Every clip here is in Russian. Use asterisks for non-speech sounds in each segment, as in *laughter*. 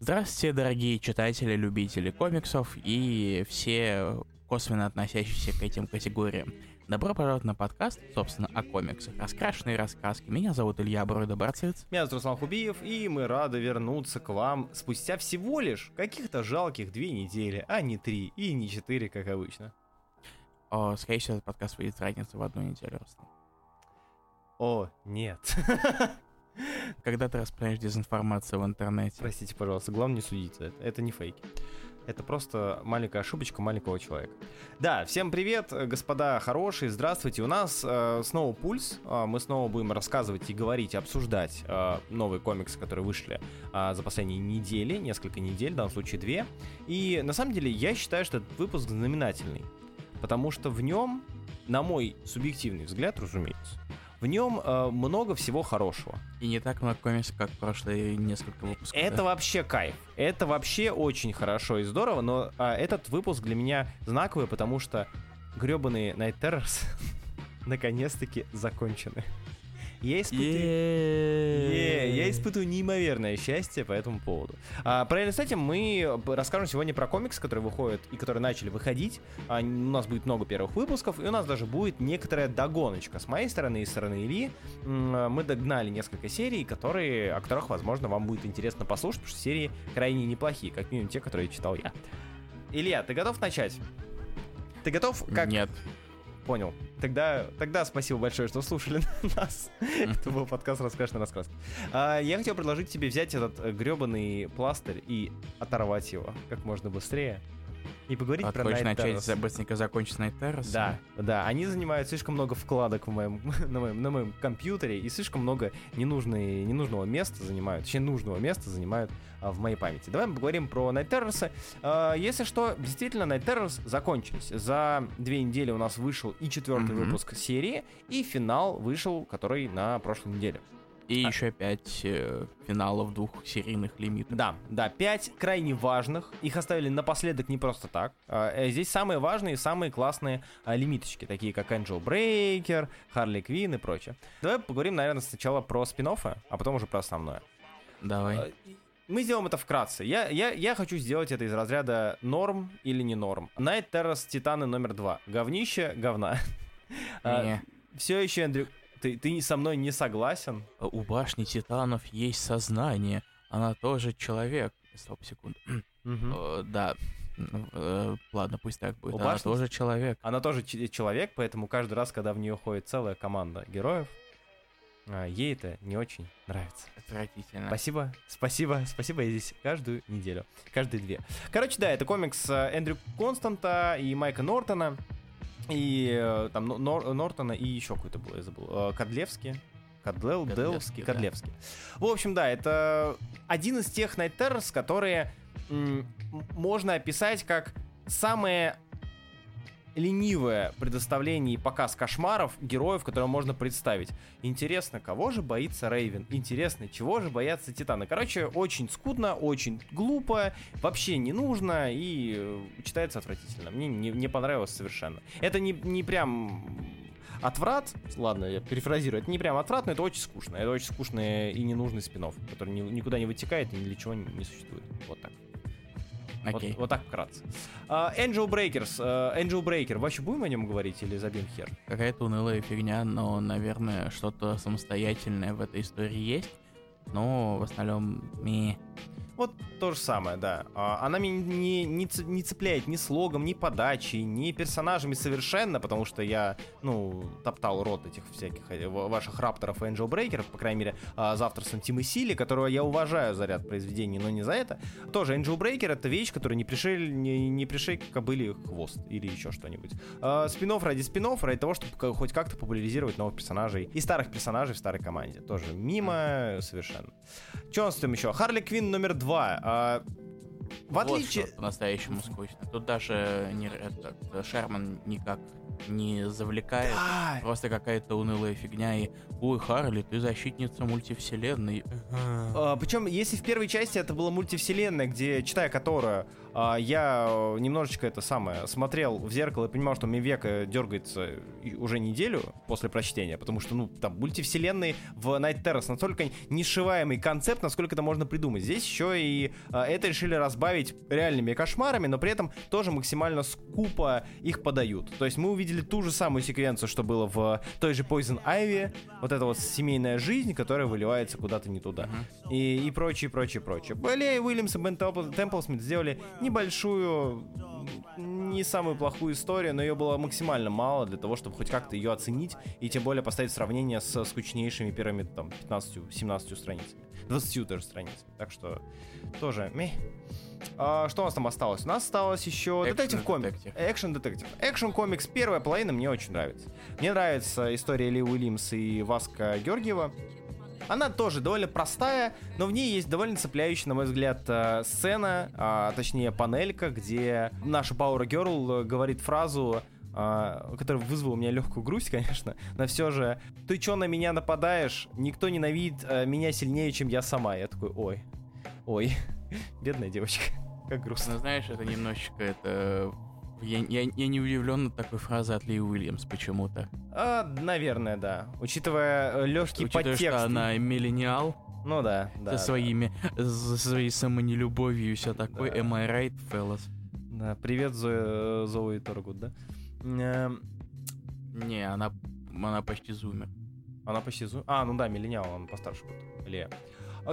Здравствуйте, дорогие читатели, любители комиксов и все косвенно относящиеся к этим категориям. Добро пожаловать на подкаст, собственно, о комиксах. Раскрашенные рассказки. Меня зовут Илья Бройда Барциц. Меня зовут Руслан Хубиев, и мы рады вернуться к вам спустя всего лишь каких-то жалких две недели, а не три и не четыре, как обычно. О, скорее всего, этот подкаст выйдет разница в одну неделю, Руслан. О, нет. *laughs* *laughs* Когда ты распространяешь дезинформацию в интернете. Простите, пожалуйста, главное не судить это. Это не фейки. Это просто маленькая ошибочка маленького человека. Да, всем привет, господа хорошие, здравствуйте. У нас э, снова пульс. Э, мы снова будем рассказывать и говорить, обсуждать э, новые комиксы, которые вышли э, за последние недели, несколько недель, в данном случае две. И на самом деле я считаю, что этот выпуск знаменательный. Потому что в нем, на мой субъективный взгляд, разумеется, в нем э, много всего хорошего. И не так много комиксов, как прошлые несколько выпусков. Это да? вообще кайф. Это вообще очень хорошо и здорово, но э, этот выпуск для меня знаковый, потому что гребаные Night Terrors *laughs* наконец-таки закончены. Я испытываю... Yeah. я испытываю неимоверное счастье по этому поводу. А, параллельно с этим мы расскажем сегодня про комиксы, которые выходят и которые начали выходить. А, у нас будет много первых выпусков, и у нас даже будет некоторая догоночка с моей стороны и с стороны Ильи. Мы догнали несколько серий, которые, о которых, возможно, вам будет интересно послушать, потому что серии крайне неплохие, как минимум те, которые читал я. Илья, ты готов начать? Ты готов? Как... Нет понял. Тогда, тогда спасибо большое, что слушали *laughs* нас. Это был подкаст «Раскрашенный рассказ». А, я хотел предложить тебе взять этот э, гребаный пластырь и оторвать его как можно быстрее и поговорить а про Night начать быстренько закончить Night Terrace? Да, да. Они занимают слишком много вкладок в моем, *laughs* на, моем, на моем компьютере и слишком много ненужной, ненужного места занимают, точнее нужного места занимают в моей памяти. Давай поговорим про Night Terrace. А, если что, действительно, Night Terrace закончились. За две недели у нас вышел и четвертый mm-hmm. выпуск серии, и финал вышел, который на прошлой неделе. И а. еще пять э, финалов двух серийных лимитов. Да, да, пять крайне важных. Их оставили напоследок не просто так. А, э, здесь самые важные и самые классные а, лимиточки, такие как Angel Breaker, Harley Quinn и прочее. Давай поговорим, наверное, сначала про спин а потом уже про основное. Давай. А, мы сделаем это вкратце. Я, я, я хочу сделать это из разряда норм или не норм. Night Terrace Титаны номер два. Говнище, говна. *laughs* Не. Все еще, Андрю, ты, ты со мной не согласен? У башни титанов есть сознание. Она тоже человек. Стоп, секунду. *clears throat* Угу. Да, э, ладно, пусть так будет. У Она башни... тоже человек. Она тоже человек, поэтому каждый раз, когда в нее ходит целая команда героев, а, ей это не очень нравится. Отвратительно. Спасибо, спасибо, спасибо, я здесь каждую неделю, каждые две. Короче, да, это комикс э, Эндрю Константа и Майка Нортона и э, там Нор, Нортона и еще какой-то был, я забыл, э, Кадлевский. Кадлел, Деловский, Кадлевский. Да. В общем, да, это один из тех Night Terrors, которые м- можно описать как самые ленивое предоставление и показ кошмаров героев, которые можно представить. Интересно, кого же боится Рейвен? Интересно, чего же боятся Титаны? Короче, очень скудно, очень глупо, вообще не нужно и э, читается отвратительно. Мне не, не понравилось совершенно. Это не, не прям отврат, ладно, я перефразирую, это не прям отврат, но это очень скучно. Это очень скучный и ненужный спинов, который ни, никуда не вытекает и ни для чего не, не существует. Вот так. Okay. Вот, вот так вкратце. Uh, Angel Breakers. Uh, Angel Breaker. Вообще будем о нем говорить или забьем хер? Какая-то унылая фигня, но, наверное, что-то самостоятельное в этой истории есть. Но в основном ми. Вот то же самое, да. А, она меня не, не, не цепляет ни слогом, ни подачей, ни персонажами совершенно, потому что я, ну, топтал рот этих всяких э, ваших рапторов и Angel Breaker, по крайней мере, а, за авторством Тима Сили, которого я уважаю за ряд произведений, но не за это. Тоже Angel Breaker — это вещь, которая не пришей, не, не пришей кобыли хвост или еще что-нибудь. А, спинов ради спинов, ради того, чтобы хоть как-то популяризировать новых персонажей и старых персонажей в старой команде. Тоже мимо совершенно. Что у нас там еще? Харли Квин номер два 2. А, в отличие... Вот по-настоящему скучно. Тут даже не, этот, Шерман никак не завлекает. Да. Просто какая-то унылая фигня и «Ой, Харли, ты защитница мультивселенной». А, причем, если в первой части это была мультивселенная, где, читая которую, я э, немножечко это самое смотрел в зеркало и понимал, что мне века дергается и- уже неделю после прочтения, потому что, ну, там, мультивселенные в Night Terrace настолько нешиваемый концепт, насколько это можно придумать. Здесь еще и а, это решили разбавить реальными кошмарами, но при этом тоже максимально скупо их подают. То есть мы увидели ту же самую секвенцию, что было в той же Poison Ivy, вот эта вот семейная жизнь, которая выливается куда-то не туда. И, и прочее, прочее, прочее. Более Уильямс и Бен Темпл- Темплсмит сделали небольшую, не самую плохую историю, но ее было максимально мало для того, чтобы хоть как-то ее оценить, и тем более поставить в сравнение с скучнейшими первыми там 15-17 страницами. 20 даже страницами. Так что тоже мeh. А, что у нас там осталось? У нас осталось еще детектив комик. детектив. Экшен детектив. Экшен комикс первая половина мне очень нравится. Мне нравится история Ли Уильямс и Васка Георгиева. Она тоже довольно простая, но в ней есть довольно цепляющая, на мой взгляд, э, сцена, а, точнее панелька, где наша Power Girl э, говорит фразу, а, которая вызвала у меня легкую грусть, *laughs* конечно, но все же «Ты чё на меня нападаешь? Никто ненавидит э, меня сильнее, чем я сама». Я такой «Ой, ой, *laughs* бедная девочка, *laughs* как грустно». Ну, знаешь, это немножечко это... Я, я, я не удивлен от такой фразы от Ли Уильямс почему-то. А, наверное, да. Учитывая легкий Учитывая, подтекст. что она миллениал, Ну да, да. со своими, со своей самонелюбовью и все такое. Да. Am I right, fellas? Да, привет, Зоя, Зои Торгут, да? Эм, Не, она, она почти зумер. Она почти... зу- А, ну да, миллениал, он постарше будет. Или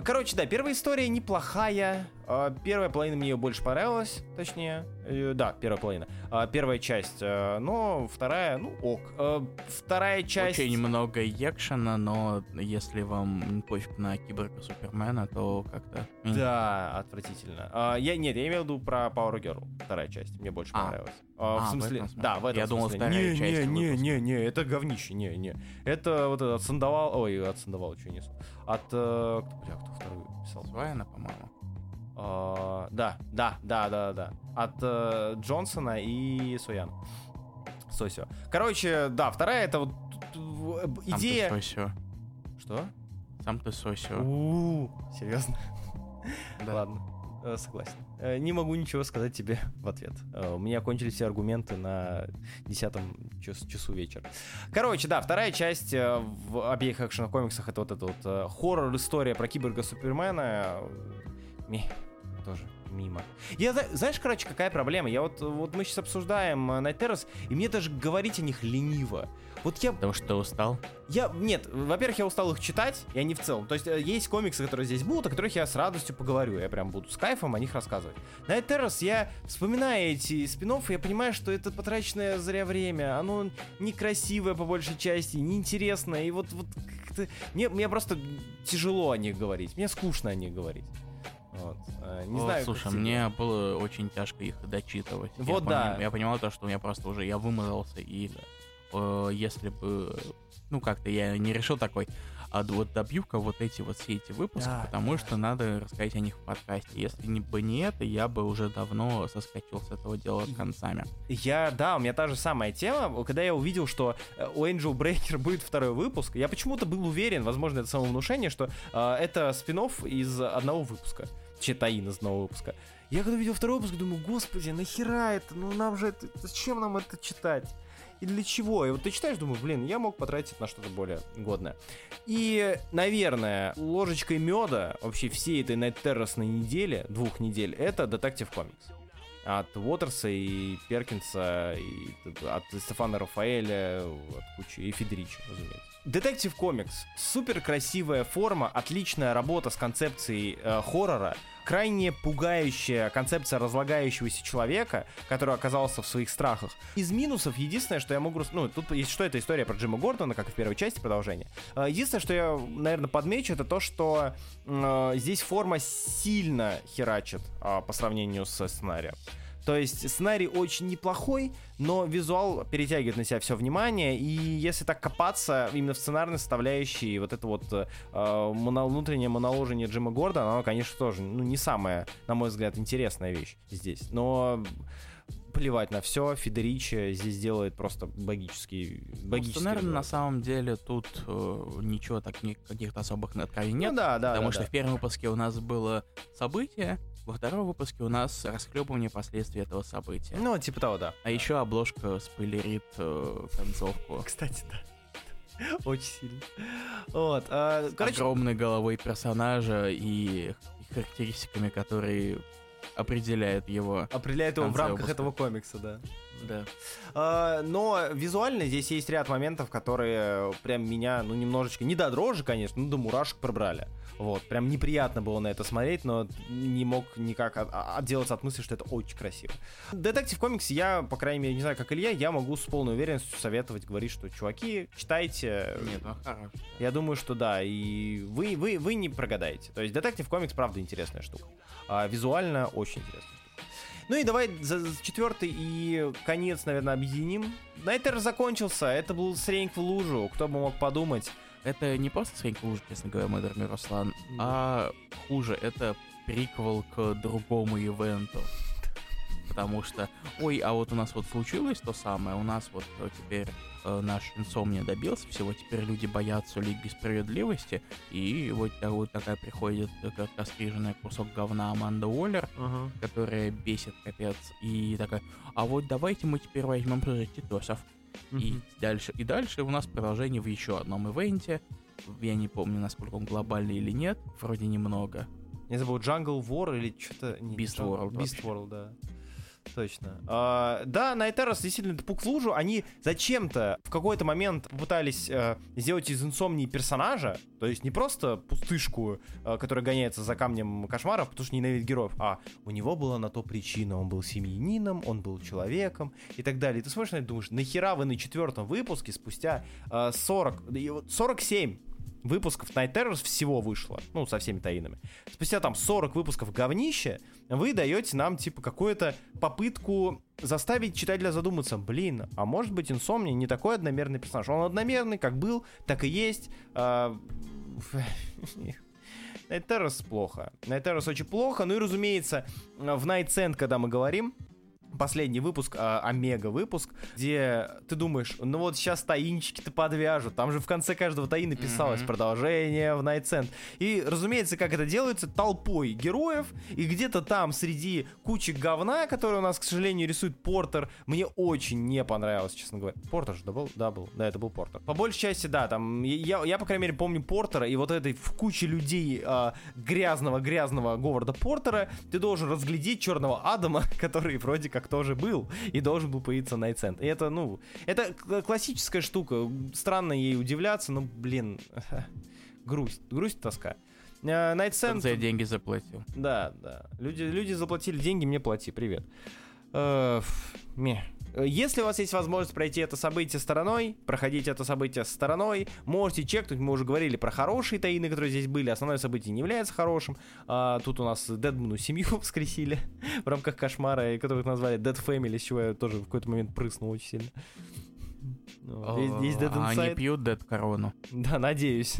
Короче, да, первая история неплохая. А, Первая половина мне ее больше понравилась, точнее. Э, Да, первая половина. А, Первая часть, э, но вторая, ну ок. А, Вторая часть... Очень много экшена, но если вам пофиг на киборга Супермена, то как-то... Да, отвратительно. А, я нет, я имел в виду про Power Girl, вторая часть. Мне больше А. понравилась. А, в в смысле, этом смысле. да, в этом Я думал, смысле. вторая не, часть не, не, не, не, это говнище, не, не. Это вот этот Сандовал, ой, от Сандовала что несу. От, э, кто, бля, кто вторую писал? Свайна, по-моему. А, да, да, да, да, да. От э, Джонсона и Соян. Сосио. Короче, да, вторая это вот э, Сам идея. ты сосио. Что? Сам ты сосио. У, серьезно? Да. Ладно, э, согласен. Э, Не могу ничего сказать тебе в ответ. У меня кончились все аргументы на десятом час- часу вечера. Короче, да, вторая часть в обеих экшн-комиксах это вот эта вот хоррор-история про киборга Супермена. Тоже мимо. Я, зна- знаешь, короче, какая проблема? Я вот, вот мы сейчас обсуждаем э, Night Terrace, и мне даже говорить о них лениво. Вот я Потому что ты устал. я, нет, во-первых, я устал их читать, и они в целом. То есть э, есть комиксы, которые здесь будут, о которых я с радостью поговорю. Я прям буду с кайфом о них рассказывать. На Terrace я, вспоминая эти спин я понимаю, что это потраченное зря время. Оно некрасивое по большей части, неинтересное. И вот, вот как-то... Мне, мне просто тяжело о них говорить. Мне скучно о них говорить. Вот. э, Не О, знаю, слушай, мне было очень тяжко их дочитывать. Я Вот да. пони- Я понимал то, что у меня просто уже я вымазался, и э, если бы, ну как-то я не решил такой, а вот добью-ка вот эти вот все эти выпуски, Да, потому да. что надо рассказать о них в подкасте. Если не бы не это, я бы уже давно соскочил с этого дела концами. Я, да, у меня та же самая тема. Когда я увидел, что э, у Angel Breaker будет второй выпуск, я почему-то был уверен, возможно, это самовнушение, что э, это спин из одного выпуска. Читаин из одного выпуска. Я когда увидел второй выпуск, думаю, господи, нахера это? Ну нам же это... Зачем нам это читать? И для чего? И вот ты читаешь, думаю, блин, я мог потратить на что-то более годное. И, наверное, ложечкой меда вообще всей этой Terrace недели, двух недель, это Detective Comics от Уотерса и Перкинса, и от Стефана Рафаэля, от кучи, и Федерича, разумеется. Детектив комикс. Супер красивая форма, отличная работа с концепцией э, хоррора, крайне пугающая концепция разлагающегося человека, который оказался в своих страхах. Из минусов единственное, что я могу... Ну, тут есть что это история про Джима Гордона, как и в первой части продолжения. Э, Единственное, что я, наверное, подмечу, это то, что э, здесь форма сильно херачит а, по сравнению со сценарием. То есть сценарий очень неплохой, но визуал перетягивает на себя все внимание, и если так копаться именно в сценарной составляющей, вот это вот э, моно- внутреннее моноложение Джима Гордона, оно, конечно, тоже ну, не самая, на мой взгляд, интересная вещь здесь. Но плевать на все. Федеричи здесь делает просто богический, богический. Ну, наверное, на самом деле тут э, ничего так ни- каких-то особых откровений нет. Ну да, да, потому да, что да. в первом выпуске у нас было событие, во втором выпуске у нас расхлебывание последствий этого события. Ну, типа того, да. А еще обложка спойлерит э, концовку. Кстати, да. Очень сильно. Вот. а, короче, Огромной головой персонажа и характеристиками, которые определяют его. определяет его в рамках выпуска. этого комикса, да. Да. А, Но визуально здесь есть ряд моментов, которые прям меня, ну, немножечко, не до дрожи, конечно, ну, до мурашек пробрали. Вот, прям неприятно было на это смотреть, но не мог никак а- отделаться от мысли, что это очень красиво. Детектив комикс я, по крайней мере, не знаю, как Илья, я могу с полной уверенностью советовать, говорить, что, чуваки, читайте. Нет, ну хорошо. Я думаю, что да, и вы, вы, вы не прогадаете. То есть детектив комикс, правда, интересная штука. А визуально очень интересная штука. Ну и давай за, за четвертый и конец, наверное, объединим. Найтер закончился, это был срень в лужу, кто бы мог подумать. Это не просто срень хуже, честно говоря, мой дорогой Руслан, а хуже, это приквел к другому ивенту. Потому что, ой, а вот у нас вот случилось то самое, у нас вот э, теперь э, наш инсомния добился всего, теперь люди боятся Лиги Справедливости, и вот, та- вот такая приходит э, как расстриженная кусок говна Аманда Уоллер, которая бесит капец, и такая, а вот давайте мы теперь возьмем титосов. И дальше, и дальше у нас продолжение в еще одном ивенте. Я не помню, насколько он глобальный или нет. Вроде немного. Не забыл, Jungle War или что-то... Beast Jung- World Beast вообще. World, да. Точно. А, да, Найтерос действительно тупук в лужу. Они зачем-то в какой-то момент попытались э, сделать из инсомнии персонажа, то есть не просто пустышку, э, которая гоняется за камнем кошмаров, потому что ненавидит героев, а у него была на то причина. Он был семьянином, он был человеком и так далее. И ты смотришь на это думаешь, нахера вы на четвертом выпуске спустя э, 40, да и вот 47 выпусков Night Terrors всего вышло, ну, со всеми таинами. Спустя там 40 выпусков говнища, вы даете нам, типа, какую-то попытку заставить читателя задуматься, блин, а может быть Инсомния не такой одномерный персонаж. Он одномерный, как был, так и есть. Terrors плохо. Terrors очень плохо. Ну и, разумеется, в Send, когда мы говорим, последний выпуск, а, омега выпуск, где ты думаешь, ну вот сейчас таинчики-то подвяжут. Там же в конце каждого таина писалось Мгм. продолжение в Night Send. И, разумеется, как это делается, толпой героев, и где-то там среди кучи говна, которые у нас, к сожалению, рисует Портер, мне очень не понравилось, честно говоря. Портер же, да, был? Да, был. Да, это был Портер. По большей части, да, там, я, я, по крайней мере, помню Портера, и вот этой в куче людей а, грязного-грязного Говарда Портера ты должен разглядеть черного Адама, *laughs* который вроде как тоже был, и должен был появиться Send. И это, ну, это классическая штука. Странно ей удивляться, но, блин, *laughs* грусть, грусть, тоска. Э, Send... за деньги заплатил. Да, да. Люди, люди заплатили деньги, мне плати. Привет. Э, ме. Э, Если у вас есть возможность пройти это событие стороной, проходить это событие стороной, можете чекнуть, мы уже говорили про хорошие таины, которые здесь были, основное событие не является хорошим. А, тут у нас Дедмуну семью *laughs* воскресили *laughs* в рамках кошмара, которых назвали Dead Family, с чего я тоже в какой-то момент прыснул очень сильно. Есть, Dead А они Inside. пьют Дед Корону. Да, надеюсь.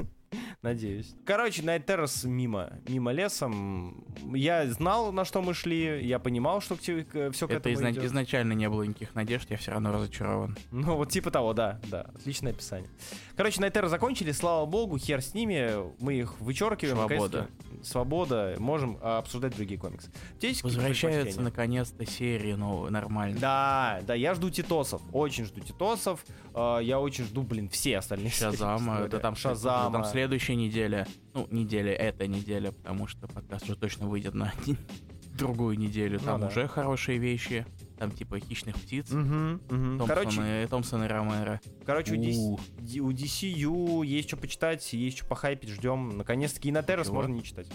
Надеюсь. Короче, Night Terrace мимо, мимо лесом. Я знал, на что мы шли, я понимал, что все к Это этому изна- идет. изначально не было никаких надежд, я все равно разочарован. Ну, вот типа того, да, да. Отличное описание. Короче, Night Terror закончили, слава богу, хер с ними. Мы их вычеркиваем. Свобода. Свобода. Можем а, обсуждать другие комиксы. Какие-то Возвращаются наконец-то серии, ну, нормально. Да, да, я жду Титосов. Очень жду Титосов. А, я очень жду, блин, все остальные серии, честно Шазама, *laughs* говоря. да там Шазама. Там следующая неделя, ну, неделя, эта неделя, потому что подкаст уже точно выйдет на *laughs* другую неделю. Ну Там да. уже хорошие вещи, там типа хищных птиц, Мгм, мгм. Томпсон, Короче, и, Томпсон и Ромеро. Короче, у, DC, У. Ди- у DCU есть что почитать, есть что похайпить, ждем. Наконец-таки и на Террас Чего? можно не читать.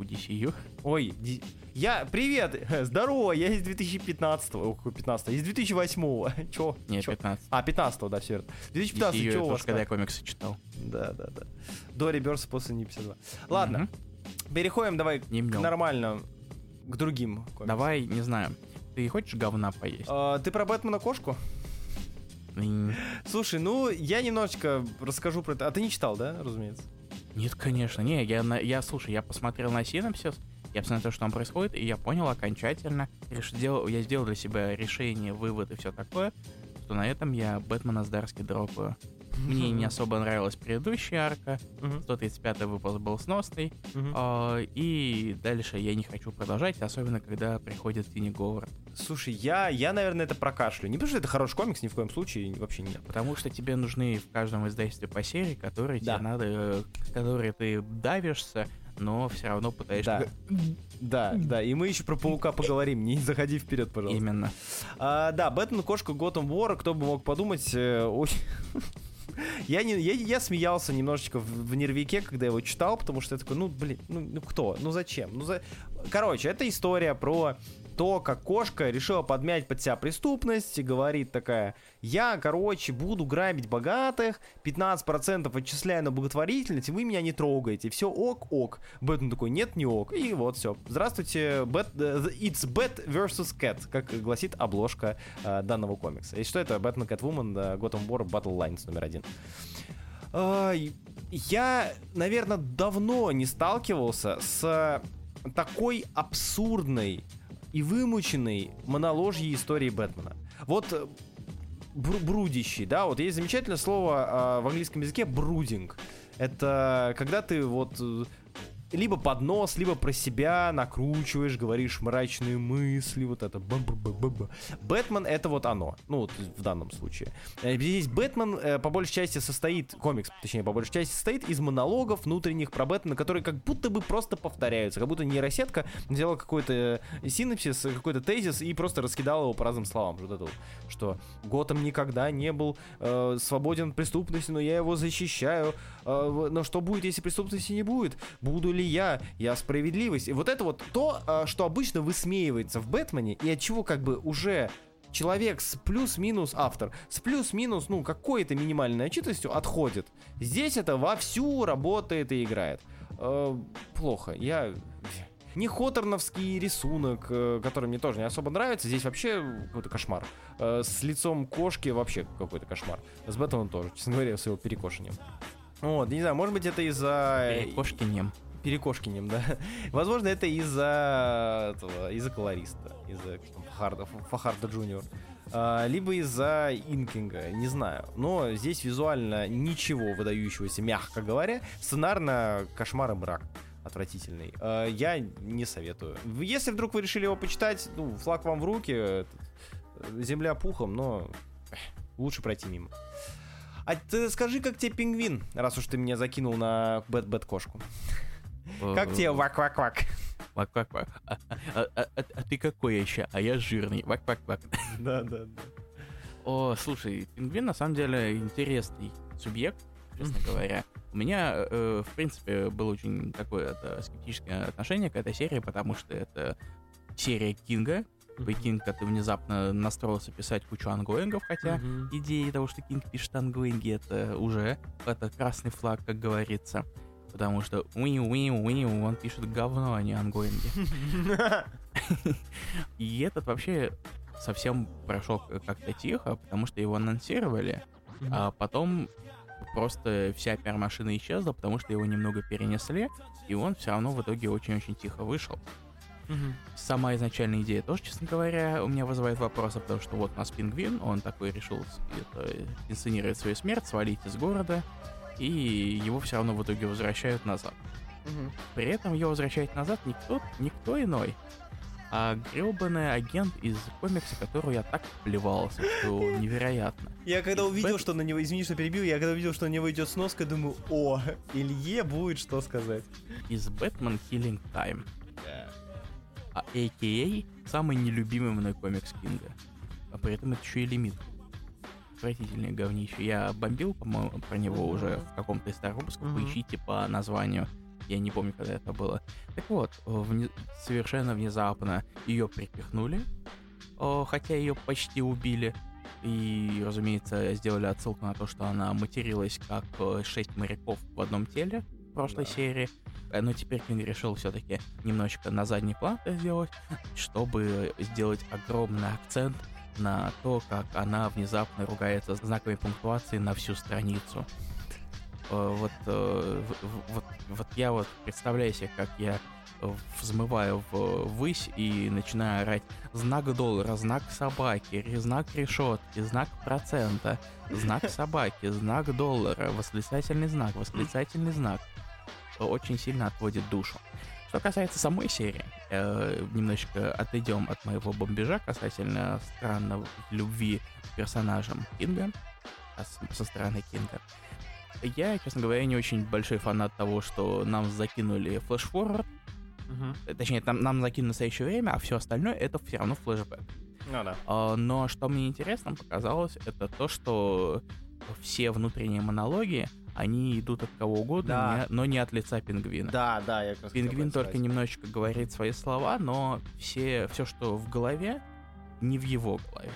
У DCU. Ой, Ди- я... Привет! *laughs* Здорово! Я из 2015 Ой, какой 15 Из 2008 *laughs* Чё? Не, Чё? 15. А, 15 да, все верно. 2015 DCU чё у вас когда я комиксы читал. Да, да, да. До Реберса после не 52. Ладно, Мгм. переходим давай Не к мнем. нормально, к другим комиксам. Давай, не знаю, ты хочешь говна поесть? А, ты про Бэтмена кошку? Слушай, ну, я немножечко расскажу про это. А ты не читал, да, разумеется? Нет, конечно, не, я, на- я, слушай, я посмотрел на синопсис, Я посмотрел то, что там происходит, и я понял окончательно, реш... дел... я сделал для себя решение, вывод и все такое, что на этом я Бэтмена с Дарски дропаю. Мне не особо нравилась предыдущая арка. 135 выпуск был сносный. А, и дальше я не хочу продолжать, особенно когда приходит Финни Говард. Слушай, я, я, наверное, это прокашлю. Не потому что это хороший комикс, ни в коем случае, вообще нет. Потому что тебе нужны в каждом издательстве по серии, которые Да. тебе надо, э, которые ты давишься, но все равно пытаешься... Да, да, да. И мы еще про паука поговорим. Не заходи вперед, пожалуйста. Именно. А, да, Бэтмен, кошка, Готэм Вор, кто бы мог подумать, э, очень... *laughs* Я, не, я, я смеялся немножечко в, в нервике, когда его читал, потому что я такой, ну, блин, ну, ну кто? Ну зачем? Ну, за... Короче, это история про то, как кошка решила подмять под себя преступность и говорит такая, я, короче, буду грабить богатых, 15% отчисляю на благотворительность, и вы меня не трогаете. Все ок-ок. Бэтмен такой, нет, не ок. И вот все. Здравствуйте, Бэт, э, It's Bat vs. Cat, как гласит обложка э, данного комикса. И что это? Бэтмен Кэтвумен, э, Gotham War Battle Lines номер один. Я, наверное, давно не сталкивался с такой абсурдной и вымученной моноложьей истории Бэтмена. Вот э, бру- брудящий, да, вот есть замечательное слово а, в английском языке брудинг. Это когда ты вот э, либо под нос, либо про себя накручиваешь, говоришь мрачные мысли, вот это. Бэтмен это вот оно, ну вот в данном случае. Э, Здесь Бэтмен э, по большей части состоит, комикс, точнее, по большей части состоит из монологов внутренних про Бэтмена, которые как будто бы просто повторяются, как будто нейросетка взяла какой-то синапсис, какой-то тезис и просто раскидала его по разным словам. Вот это вот, что Готэм никогда не был э, свободен от преступности, но я его защищаю. Э, но что будет, если преступности не будет? Буду ли я? Я справедливость. И вот это вот то, э, что обычно высмеивается в Бэтмене, и от чего как бы уже человек с плюс-минус автор, с плюс-минус, ну, какой-то минимальной начитостью отходит. Здесь это вовсю работает и играет. Э, плохо. Я... Не Хоторновский рисунок, э, который мне тоже не особо нравится, здесь вообще какой-то кошмар. Э, С лицом кошки вообще какой-то кошмар. С Бэтменом тоже, честно говоря, с его перекошением. Вот, не знаю, может быть это из-за... Кошкинем. Перекошкинем, да. *laughs* Возможно, это из-за этого, из-за колориста, из-за Фахардо, Фахардо Джуниор. А, либо из-за инкинга, не знаю. Но здесь визуально ничего выдающегося, мягко говоря. Сценарно кошмар и мрак отвратительный. А, я не советую. Если вдруг вы решили его почитать, ну, флаг вам в руки, земля пухом, но лучше пройти мимо. А ты скажи, как тебе пингвин, раз уж ты меня закинул на бэт-бэт-кошку. Как тебе вак-вак-вак? Вак-вак-вак. А, а- а- а- ты какой еще? А я жирный. Вак-вак-вак. Да, да, да. О, слушай, пингвин на самом деле интересный субъект, честно говоря. У меня, э, в принципе, было очень такое это, скептическое отношение к этой серии, потому что это серия Кинга. Вы Кинг это внезапно настроился писать кучу ангоингов, хотя идея того, что Кинг пишет ангоинги, это уже это красный флаг, как говорится. Потому что уи уи уи он пишет говно, а не ангоинги. И этот вообще совсем прошел как-то тихо, потому что его анонсировали, а потом просто вся пиар-машина исчезла, потому что его немного перенесли, и он все равно в итоге очень-очень тихо вышел. Сама изначальная идея тоже, честно говоря, у меня вызывает вопросы, потому что вот у нас пингвин, он такой решил это, инсценировать свою смерть, свалить из города, и его все равно в итоге возвращают назад. При этом его возвращает назад никто, никто иной, а гребаный агент из комикса, которого я так плевался, что *laughs* невероятно. Я когда увидел, Бэт- что на него, извини, что перебил, я когда увидел, что на него идет сноска, думаю, о, Илье будет что сказать. Из Batman Killing Time, а a.k.a. самый нелюбимый мной комикс Кинга. А при этом это еще и лимит. Отвратительное говнище. Я бомбил, по-моему, про него уже в каком-то из старых выпусков. Мгм. Поищите по названию. Я не помню, когда это было. Так вот, вне- совершенно внезапно ее припихнули, о, хотя ее почти убили. И, разумеется, сделали отсылку на то, что она материлась как э, шесть моряков в одном теле в прошлой Да. серии. Э, Но теперь Кинг решил все-таки немножечко на задний план это сделать, чтобы сделать огромный акцент на то, как она внезапно ругается знаковой пунктуации на всю страницу. э, вот, э, вот, вот я вот представляю себе, как я взмываю в высь и начинаю орать знак доллара, знак собаки, знак решетки, знак процента, знак *laughs* собаки, знак доллара, восклицательный знак, восклицательный знак. Очень сильно отводит душу. Что касается самой серии, э, немножечко отойдем от моего бомбежа касательно странной любви к персонажам Кинга, а со стороны Кинга. Я, честно говоря, не очень большой фанат того, что нам закинули флешфорвард, э, точнее, там, нам закинули настоящее время, а все остальное это все равно флешбэк. Ну да. А, Но что мне интересно показалось, это то, что все внутренние монологи, они идут от кого угодно, Да. не- но не от лица пингвина. Да, да, я как раз Пингвин только сказать. немножечко говорит свои слова, но все, все, что в голове, не в его голове.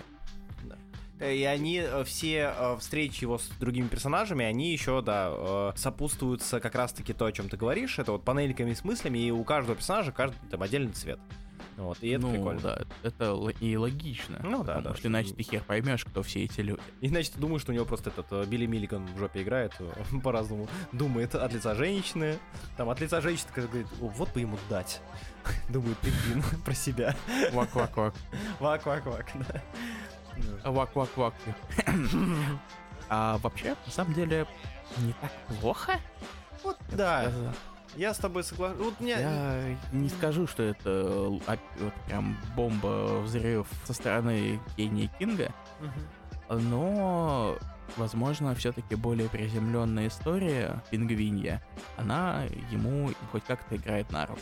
Э, И они э, все э, встречи его с другими персонажами, они еще, да, сопутствуются как раз-таки то, о чем ты говоришь. Это вот панельками с мыслями, и у каждого персонажа каждый там отдельный цвет. Вот, и это ну, прикольно. да, это и логично. Ну да, потому да. что иначе ты хер поймешь, кто все эти люди. Иначе ты думаешь, что у него просто этот э, Билли Миллиган в жопе играет, э, *laughs* по-разному думает от лица женщины, там от лица женщины который говорит, «О, вот бы ему дать. *laughs* Думает пингвин *laughs* про себя. Вак-вак-вак. Вак-вак-вак, да. Ну. Вак-вак-вак. А вообще, на самом деле, не так плохо. Вот, да, сказал. Я с тобой соглашусь. Вот мне... Я не скажу, что это л- оп- вот прям бомба взрыв со стороны гения Кинга, Мгм. но, возможно, все-таки более приземленная история пингвинья, она ему хоть как-то играет на руку.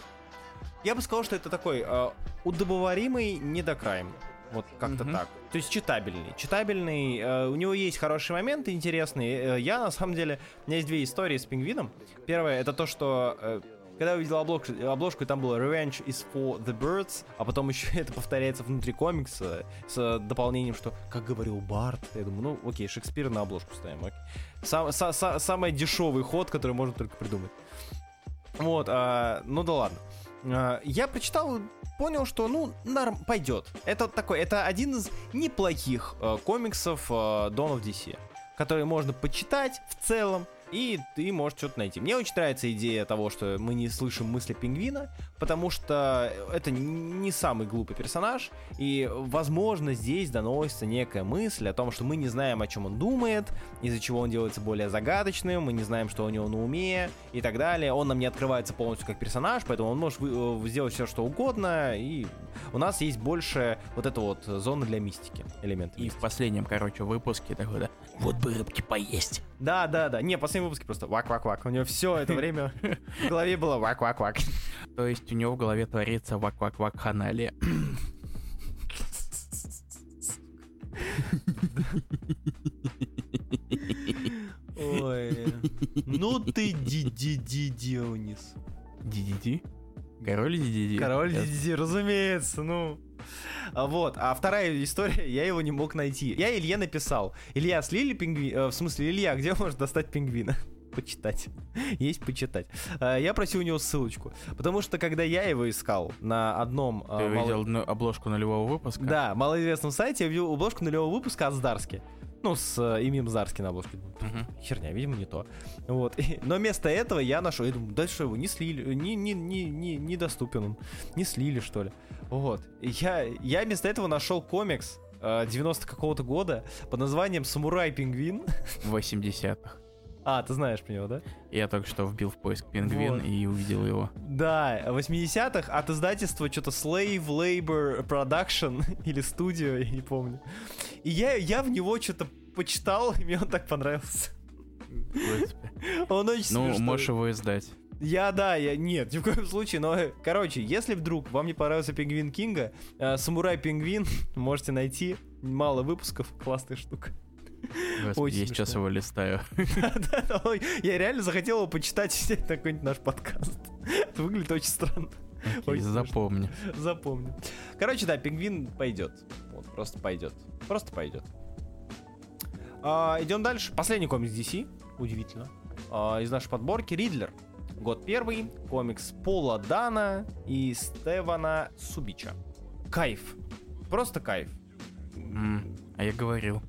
Я бы сказал, что это такой э, удобоваримый недокрайм. Вот как-то Мгм. так. То есть читабельный. Читабельный. э, у него есть хорошие моменты интересные. Э, я, на самом деле, у меня есть две истории с пингвином. Первое, это то, что... э, когда я увидел обложку, обложку, и там было Revenge is for the birds, а потом *laughs* еще это повторяется внутри комикса с дополнением, что, как говорил Барт, я думаю, ну, окей, Шекспира на обложку ставим, окей. Сам, са- са- самый дешевый ход, который можно только придумать. Вот, а, ну да ладно. А, Я прочитал, понял, что, ну, норм, пойдет. Это такой, это один из неплохих э, комиксов э, Dawn of DC, который можно почитать в целом, и ты можешь что-то найти. Мне очень нравится идея того, что мы не слышим мысли пингвина, потому что это не самый глупый персонаж, и, возможно, здесь доносится некая мысль о том, что мы не знаем, о чем он думает, из-за чего он делается более загадочным, мы не знаем, что у него на уме и так далее. Он нам не открывается полностью как персонаж, поэтому он может э, сделать все, что угодно, и у нас есть больше вот эта вот зона для мистики, элемент И в последнем, короче, выпуске такой, да, вот бы рыбки поесть. Да, да, да. Не, в последнем выпуске просто вак-вак-вак. У него все это время в голове было вак-вак-вак. То есть у него в голове творится вак-вак-вак ханалия. Ой. Ну ты ди-ди-ди, Дионис. Ди-ди-ди? Король Ди-ди-ди. Король Я- ди-ди, разумеется, ну. А Вот, а вторая история, я его не мог найти. Я Илье написал. Илья, слили пингвин? э, в смысле, Илья, где можно достать пингвина? *laughs* Почитать. Есть почитать. А, Я просил у него ссылочку. Потому что, когда я его искал на одном... а, Ты мало- видел обложку нулевого выпуска? Да, малоизвестном сайте я увидел обложку нулевого выпуска от Здарски. Ну, с э, именем Здарски на обложке. Мгм. Херня, видимо, не то. Вот. И- но вместо этого я нашел. Я думаю, да что его не слили, не, не, не, не, недоступен он. Не слили, что ли. Вот. Я, я вместо этого нашел комикс э, 90 какого-то года под названием Самурай Пингвин. В 80-х. А, ты знаешь про него, да? Я только что вбил в поиск пингвин Вот. и увидел его. Да, 80-х от издательства что-то Slave Labor Production *laughs* или студио, я не помню. И я, я в него что-то почитал, *laughs* и мне он так понравился. *laughs* Он очень Ну, можешь его издать. Я, да, я, нет, ни в коем случае, но, короче, если вдруг вам не понравился Пингвин Кинга, э, Самурай Пингвин можете найти, мало выпусков, классная штука. Господи, я сейчас его листаю. *laughs* Я реально захотел его почитать и *laughs* на какой-нибудь наш подкаст. Это выглядит очень странно. Окей, запомни. Запомню. Короче, да, пингвин пойдет. Вот, просто пойдет. Просто пойдет. А, идем дальше. Последний комикс DC. Удивительно. А, из нашей подборки Ридлер. Год первый. Комикс Пола Дана и Стевана Субича. Кайф. Просто кайф. М, А я говорил.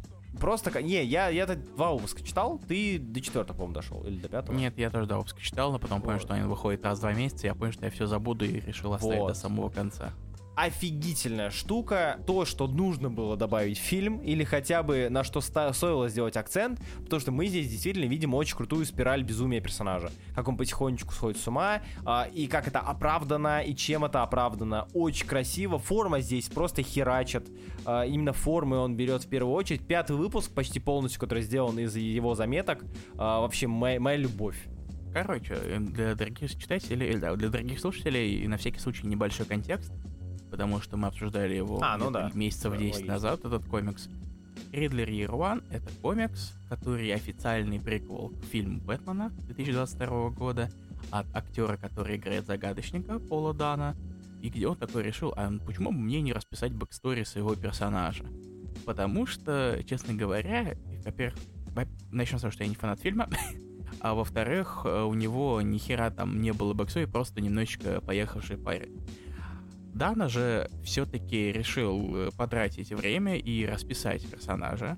Просто... Не, я, я-то два выпуска читал, ты до четвертого, по-моему, дошел, или до пятого? Нет, я тоже до выпуска читал, но потом понял, Вот. что они выходят раз в два месяца, я понял, что я все забуду и решил оставить Вот. до самого конца. Офигительная штука. То, что нужно было добавить в фильм, или хотя бы на что стоило сделать акцент, потому что мы здесь действительно видим очень крутую спираль безумия персонажа. Как он потихонечку сходит с ума, а, и как это оправдано, и чем это оправдано. Очень красиво. Форма здесь просто херачит. А, именно формы он берет в первую очередь. Пятый выпуск, почти полностью, который сделан из его заметок. а, вообще, моя, моя любовь. Короче, э, для дорогих читателей, э, для дорогих слушателей, на всякий случай небольшой контекст, потому что мы обсуждали его А, ну да. месяцев Да, 10 логично. назад, этот комикс. Riddler Year One — это комикс, который официальный приквел к фильму Бэтмена 2022 года от актера, который играет загадочника Пола Дана, и где он такой решил, а почему бы мне не расписать backstory своего персонажа? Потому что, честно говоря, во-первых, во- начнем с того, что я не фанат фильма, *laughs* а во-вторых, э, у него ни хера там не было backstory, просто немножечко поехавший парень. Дана же все-таки решил э, потратить время и расписать персонажа,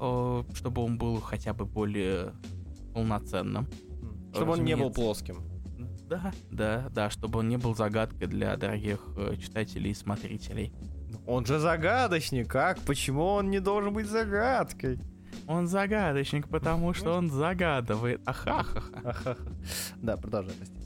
э, чтобы он был хотя бы более полноценным. Чтобы он не был Разумеется. плоским. Да, да, да, чтобы он не был загадкой для дорогих э, читателей и смотрителей. Он же загадочник, как? Почему он не должен быть загадкой? Он загадочник, потому что он загадывает. Ахахаха. Ахаха. Да, продолжай, прости.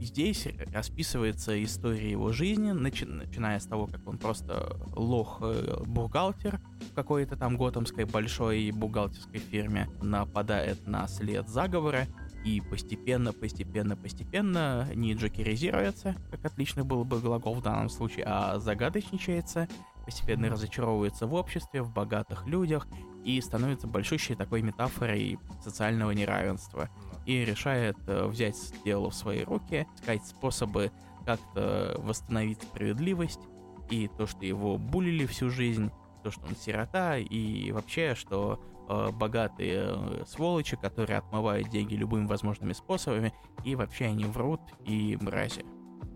Здесь расписывается история его жизни, начи- начиная с того, как он просто лох-бухгалтер в какой-то там готэмской большой бухгалтерской фирме нападает на след заговора и постепенно, постепенно, постепенно не джокеризируется, как отлично был бы глагол в данном случае, а загадочничается, постепенно разочаровывается в обществе, в богатых людях и становится большущей такой метафорой социального неравенства и решает э, взять дело в свои руки, искать способы как-то восстановить справедливость и то, что его булили всю жизнь, то, что он сирота, и вообще, что э, богатые э, сволочи, которые отмывают деньги любыми возможными способами, и вообще они врут и мрази.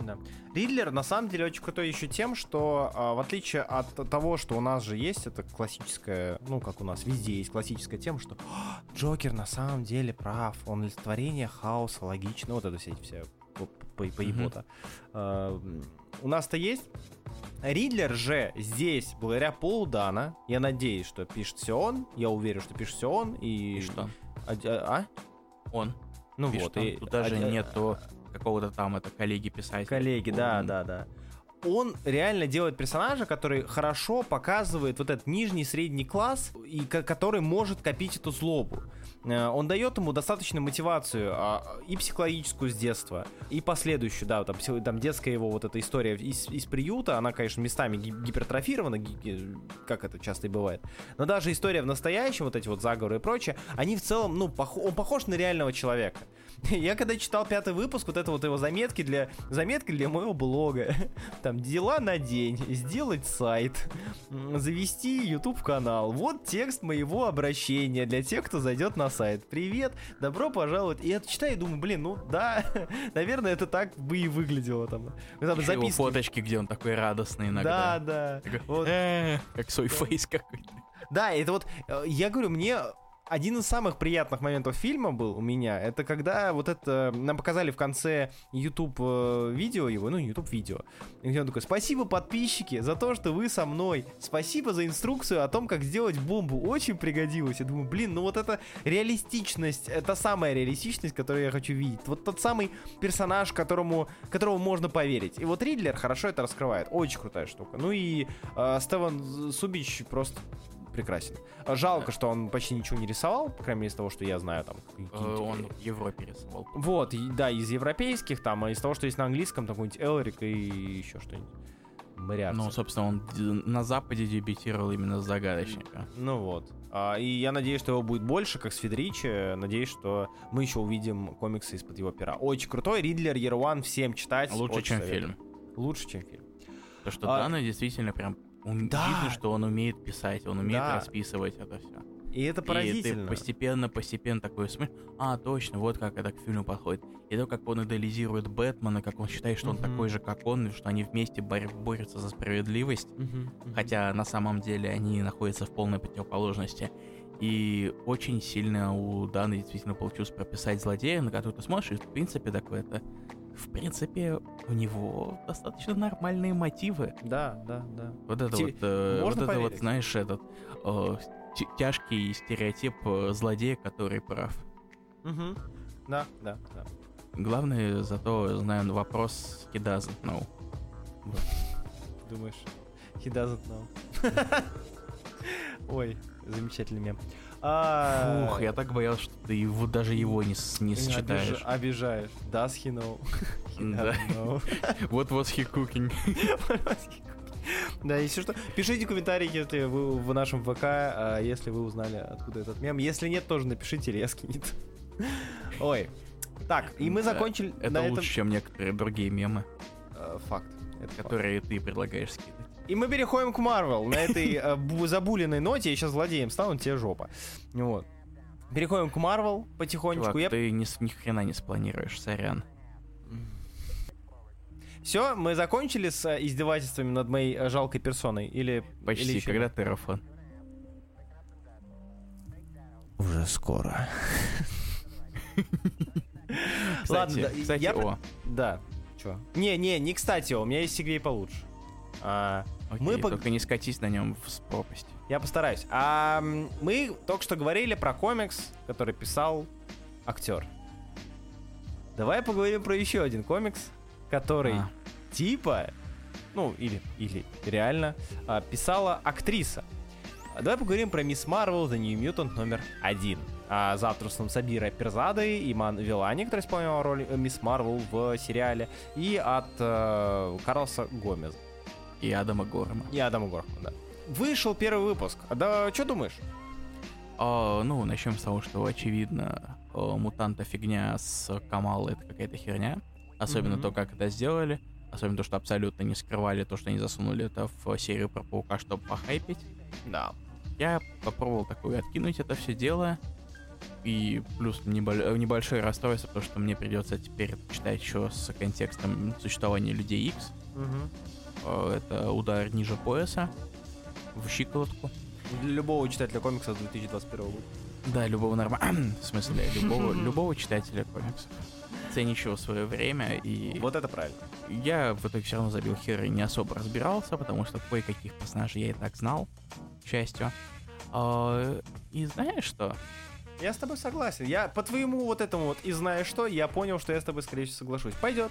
Да. Ридлер на самом деле очень крутой еще тем, что а, в отличие от того, что у нас же есть, это классическая, ну как у нас везде есть классическая тема, что «А, Джокер на самом деле прав, он олицетворение хаоса, логично, вот это все, по- по- поебота. А, у нас-то есть. Ридлер же здесь, благодаря Полу Дана, я надеюсь, что пишет все он, я уверен, что пишет все он, и... И что? А, а? Он. Ну пишет, вот, и... Тут даже а- а- нету какого-то там, это коллеги писателя. Коллеги, да, да, да. Он реально делает персонажа, который хорошо показывает вот этот нижний средний класс, и ко- который может копить эту злобу. Э, Он дает ему достаточную мотивацию а, и психологическую с детства, и последующую, да, там, там детская его вот эта история из, из приюта, она, конечно, местами ги- гипертрофирована, ги- ги- как это часто и бывает. Но даже история в настоящем, вот эти вот заговоры и прочее, они в целом, ну, пох- он похож на реального человека. *laughs* Я когда читал пятый выпуск, вот это вот его заметки для заметки для моего блога. *laughs* Там дела на день, сделать сайт, завести YouTube канал. Вот текст моего обращения для тех, кто зайдет на сайт. Привет, добро пожаловать. И я читаю и думаю, блин, ну да, *laughs* наверное, это так бы и выглядело там. Там Еще его записки. фоточки, где он такой радостный Да, иногда. да. Такой, Вот. «Э, Как свой фейс какой-то. Да, это вот, э, я говорю, мне один из самых приятных моментов фильма был у меня, это когда вот это, нам показали в конце YouTube э, видео его, ну, YouTube видео, и он такой, спасибо, подписчики, за то, что вы со мной, спасибо за инструкцию о том, как сделать бомбу, очень пригодилось. Я думаю, блин, ну вот это реалистичность, это самая реалистичность, которую я хочу видеть. Вот тот самый персонаж, которому, которому можно поверить. И вот Ридлер хорошо это раскрывает, очень крутая штука. Ну и э, Стеван Субич просто прекрасен. Жалко, что он почти ничего не рисовал, по крайней мере, из того, что я знаю там. Э, Он в Европе рисовал. Вот, и- да, из европейских там, а из того, что есть на английском, там какой-нибудь Элрик и еще что-нибудь. Мариарти. Ну, собственно, он на Западе дебютировал именно с загадочника. Ну вот. А, и я надеюсь, что его будет больше, как с Федеричи. Надеюсь, что мы еще увидим комиксы из-под его пера. Очень крутой. Ридлер One всем читать. Лучше, Очень чем советую. фильм. Лучше, чем фильм. Потому что А- Дана действительно прям... он- Да. Видно, что он умеет писать, он умеет Да. расписывать это все. И это И поразительно. ты постепенно, постепенно такой смотришь, а, точно, вот как это к фильму подходит. И то, как он идеализирует Бэтмена, как он считает, что он Мгм. такой же, как он, и что они вместе бор- борются за справедливость. Мгм, мгм. Хотя на самом деле они находятся в полной противоположности. И очень сильно у Даны действительно получилось прописать злодея, на который ты смотришь, и в принципе такой это... В принципе, у него достаточно нормальные мотивы. Да, да, да. Вот это Те- вот, э, вот это вот, знаешь, этот э, тя- тяжкий стереотип э, злодея, который прав. Мгм. Да, да, да. Главное, зато знаю вопрос he doesn't know. Думаешь, he doesn't know. *laughs* Ой, замечательный мем. А, Ух, я так боялся, что ты его, даже его не, не обиж- сочетаешь. Обижаешь. Does he know? *laughs* He Да. know. *laughs* Вот was *laughs* he cooking. Да, если что, пишите комментарии, если вы в нашем ВК, а, если вы узнали, откуда этот мем. Если нет, тоже напишите, или я скинет. Ой. Так, и мы закончили Это лучше, чем некоторые другие мемы, Э, факт. которые ты предлагаешь скидывать. И мы переходим к Марвел. На этой э, бу- забуленной ноте я сейчас злодеем стану, тебе жопа. Вот. Переходим к Марвел потихонечку. Чувак, Я... ты ни, ни хрена не спланируешь, сорян. Все, мы закончили с э, издевательствами над моей э, жалкой персоной? Или... Почти, или ещё когда нет? Террафон. Уже скоро. *laughs* Кстати, Ладно, кстати, я о, Да. Чё? Не, не, не кстати, у меня есть сигвей получше. А, окей, мы только не скатись на нем в пропасть. я постараюсь. А мы только что говорили про комикс, который писал актер. Давай поговорим про еще один комикс, который А, типа, ну или или реально а, писала актриса. А Давай поговорим про Мисс Марвел The New Mutant номер один. А, за авторством Сабира Перзады, Иман Вилани, который исполнял роль э, Мисс Марвел в сериале, и от э, Карлоса Гомеза. И Адама Горма. И Адама Горкмана, да. Вышел первый выпуск. А Да, что думаешь? А, ну, начнем с того, что очевидно, о, мутанта фигня с Камалой это какая-то херня. Особенно Мгм. то, как это сделали. Особенно то, что абсолютно не скрывали то, что они засунули это в серию про паука, чтобы похайпить. Да. Я попробовал такое откинуть это все дело. И плюс неболь- э, небольшое расстройство, потому что мне придется теперь читать еще с контекстом существования людей X. Э, Это удар ниже пояса в щиколотку. Для любого читателя комикса 2021 года. Да, любого нормально. *clears throat* В смысле, *laughs* любого, любого читателя комиксов. Ценящего свое время. И Вот это правильно. я в итоге все равно забил хер и не особо разбирался, потому что кое-каких персонажей я и так знал, к счастью. А, И знаешь что? Я с тобой согласен. Я по твоему вот этому вот и знаешь что, я понял, что я с тобой скорее всего соглашусь. Пойдет.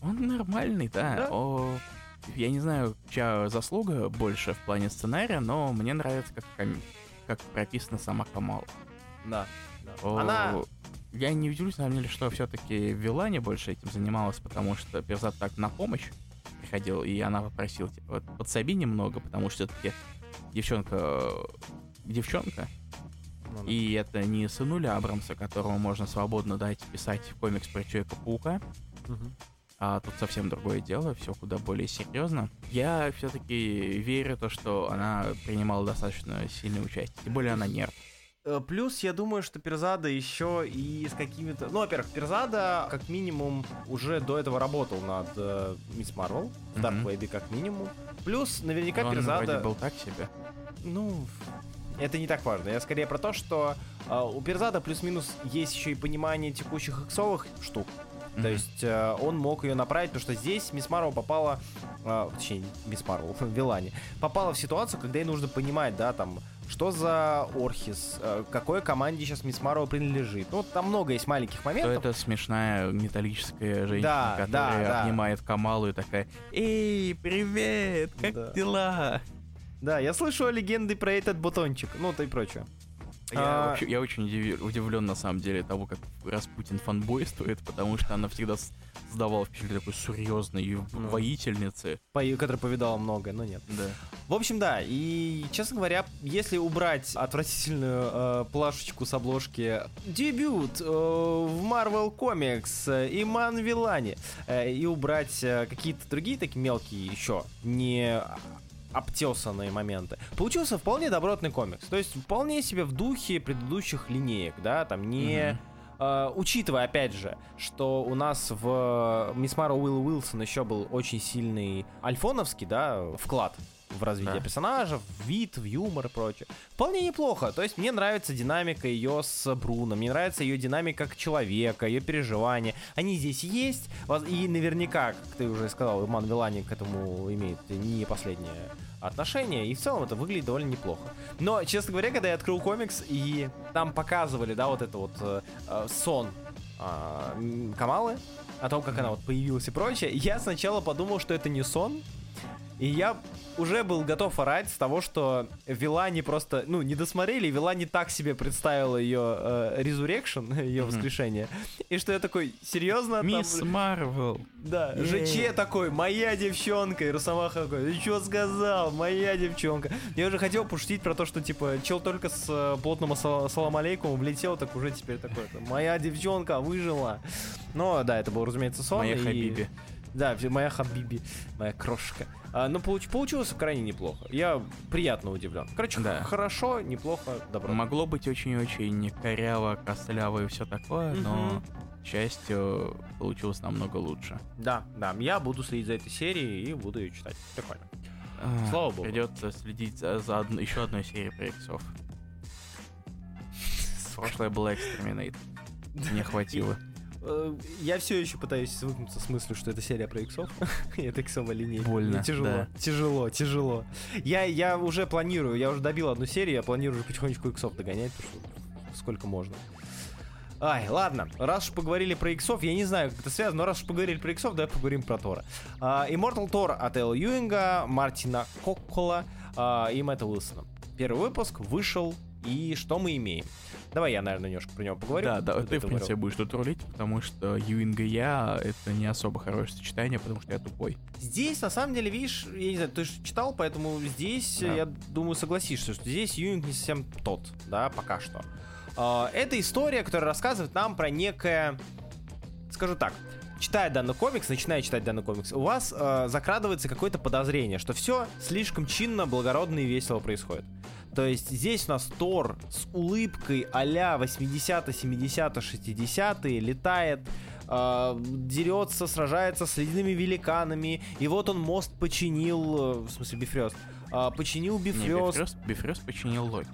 Он нормальный, да. Да? О, я не знаю, чья заслуга больше в плане сценария, но мне нравится, как, как прописана сама Камала. Да. да. О, Она Я не удивлюсь, на самом деле, что все-таки Вилани больше этим занималась, потому что Перзат так на помощь приходил, и она попросила, типа, вот подсоби немного, потому что все-таки девчонка девчонка, Ну да. и это не сынуля Абрамса, которому можно свободно дать писать комикс про Человека-паука, Мгм. А тут совсем другое дело, все куда более серьезно. Я все-таки верю то, что она принимала достаточно сильное участие, тем более она нерв. Э, Плюс, я думаю, что Перзада еще и с какими-то... Ну, во-первых, Перзада, как минимум, уже до этого работал над э, Мисс Марвел, в. Dark Web как минимум. Плюс, наверняка, Но он Перзада... вроде был так себе. Ну, это не так важно. Я скорее про то, что э, у Перзада плюс-минус есть еще и понимание текущих иксовых штук. То Мгм. есть э, он мог ее направить, потому что здесь Мисс Марвел попала, э, точнее, Мисс Марвел, *laughs* Вилани, попала в ситуацию, когда ей нужно понимать, да, там, что за Орхис, э, какой команде сейчас Мисс Марвел принадлежит. Ну, там много есть маленьких Что моментов. это смешная металлическая женщина, Да, которая да, да. обнимает Камалу и такая «Эй, привет, как Да. дела?» Да, я слышу легенды про этот бутончик, ну, то и прочее. Я, А- вообще- я очень удивлен на самом деле того, как Распутин фанбойствует, *laughs* потому что она всегда с- создавала впечатление такой серьезной Ну. воительницы. По- Который повидал многое, но нет. Да. В общем, да, и, честно говоря, если убрать отвратительную э, плашечку с обложки дебют э, в Marvel Comics э, Иман Вилани э, и убрать э, какие-то другие такие мелкие еще, не обтесанные моменты. Получился вполне добротный комикс. То есть вполне себе в духе предыдущих линеек, да, там не... Мгм. Э, учитывая, опять же, что у нас в Мисс Мару Уилл Уилсон еще был очень сильный альфоновский, да, вклад в развитие Да. персонажа, в вид, в юмор и прочее. Вполне неплохо. То есть мне нравится динамика ее с Бруно, мне нравится ее динамика как человека, ее переживания. Они здесь есть, и наверняка, как ты уже сказал, Иман Вилани к этому имеет не последнее отношение, и в целом это выглядит довольно неплохо. Но, честно говоря, когда я открыл комикс, и там показывали, да, вот это вот э, э, сон м, Камалы, о том, как она вот появилась и прочее, я сначала подумал, что это не сон, и я уже был готов орать с того, что Вилани просто, ну, не досмотрели, Вилани так себе представила ее э, Resurrection, *laughs* ее Мгм. воскрешение, и что я такой, серьезно? Там- Мисс Марвел. да, Е. ЖЧ такой, моя девчонка, и Росомаха такой, ты что сказал, моя девчонка. Я уже хотел пошутить про то, что, типа, чел только с э, плотным салам алейкум влетел, так уже теперь такой, моя девчонка выжила. Но, да, это был, разумеется, сон. Моя и- Хабиби. Да, моя Хабиби, моя крошка. А, но получ- получилось крайне неплохо. Я приятно удивлен. Короче, Да. хорошо, неплохо, добро. Могло быть очень-очень коряво, косляво и все такое, но, Мгм. к счастью, получилось намного лучше. Да, да, я буду следить за этой серией и буду ее читать. Прикольно. А, Слава богу. Придется следить за, за одно- еще одной серией про иксов. Прошлая была Exterminate. Не хватило. Э, Я все еще пытаюсь свыкнуться с мыслью, что это серия про иксов. *laughs* И это иксовая линейка. Больно, Мне тяжело, да. тяжело, тяжело. Я, я уже планирую, я уже добил одну серию, я планирую уже потихонечку иксов догонять, потому что сколько можно. Ай, ладно, раз уж поговорили про иксов, я не знаю, как это связано, но раз уж поговорили про иксов, давай поговорим про Тора. А, Immortal Thor от Эл Юинга, Мартина Коккола а, и Мэтта Уилсона. Первый выпуск вышел, и что мы имеем? Давай я, наверное, немножко про него поговорю. Да, да, Ты в говорил. принципе, будешь тут рулить, потому что Юинг и я — это не особо хорошее сочетание, потому что я тупой. Здесь, на самом деле, видишь, я не знаю, ты же читал, поэтому здесь, Да. я думаю, согласишься, что здесь Юнинг не совсем тот, да, пока что. А, Это история, которая рассказывает нам про некое, скажу так, читая данный комикс, начиная читать данный комикс, у вас э, закрадывается какое-то подозрение, что все слишком чинно, благородно и весело происходит. То есть здесь у нас Тор с улыбкой а-ля 80 70 60 летает, э, дерется, сражается с ледяными великанами, и вот он мост починил, э, в смысле Бифрёст, э, починил Не, Бифрёст, Бифрёст, Бифрёст починил Локи.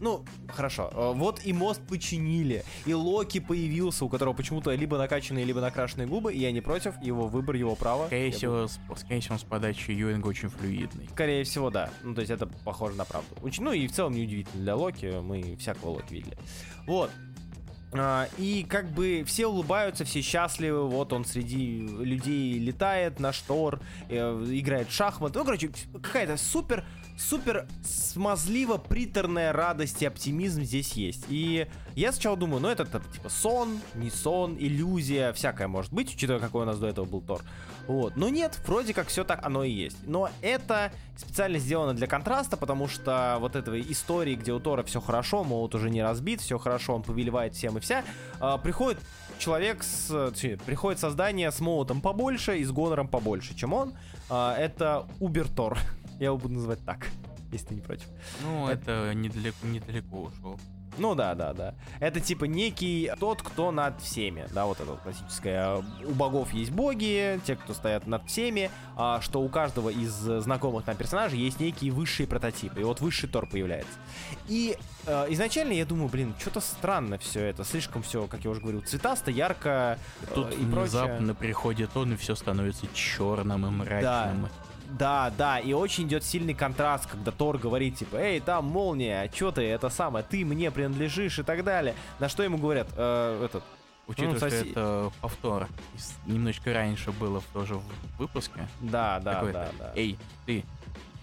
Ну, хорошо. Э, Вот и мост починили. И Локи появился, у которого почему-то либо накачанные, либо накрашенные губы. И я не против. Его выбор, его право. Скорее всего, с, скорее всего, с подачи Юинга очень флюидный. Скорее всего, да. Ну, то есть это похоже на правду. Очень- Ну и в целом неудивительно для Локи. Мы всякого Локи видели. Вот. А, И как бы все улыбаются, все счастливы, вот он среди людей летает на штор, э, играет в шахматы. Ну, короче, какая-то супер, супер смазливо приторная радость и оптимизм здесь есть. И я сначала думаю, ну это там, типа сон, не сон, иллюзия, всякое может быть, учитывая, какой у нас до этого был Тор. Вот. Но нет, вроде как все так оно и есть. Но это специально сделано для контраста, потому что вот этой истории, где у Тора все хорошо, молот уже не разбит, все хорошо, он повелевает всем и вся, а, приходит человек с... точнее, приходит создание с молотом побольше и с гонором побольше, чем он. А, это Убер Тор. Я его буду называть так, если ты не против. Ну, это недалеко, недалеко ушел. Ну да, да, да. Это типа некий тот, кто над всеми, да, вот это вот классическое. У богов есть боги, те, кто стоят над всеми, а что у каждого из знакомых нам персонажей есть некие высшие прототипы. И вот высший Тор появляется. И э, изначально я думаю, блин, что-то странно все это, слишком все, как я уже говорил, цветасто, ярко э, Тут и прочее. внезапно приходит он, и все становится черным и мрачным. Да, да, и очень идет сильный контраст, когда Тор говорит, типа, эй, там молния, а чё ты, это самое, ты мне принадлежишь и так далее. На что ему говорят, «Э, этот, Учитывая, Ну, что соси- это повтор. Немножечко раньше было в тоже в выпуске. да, да, Такой, да, да. Эй, ты,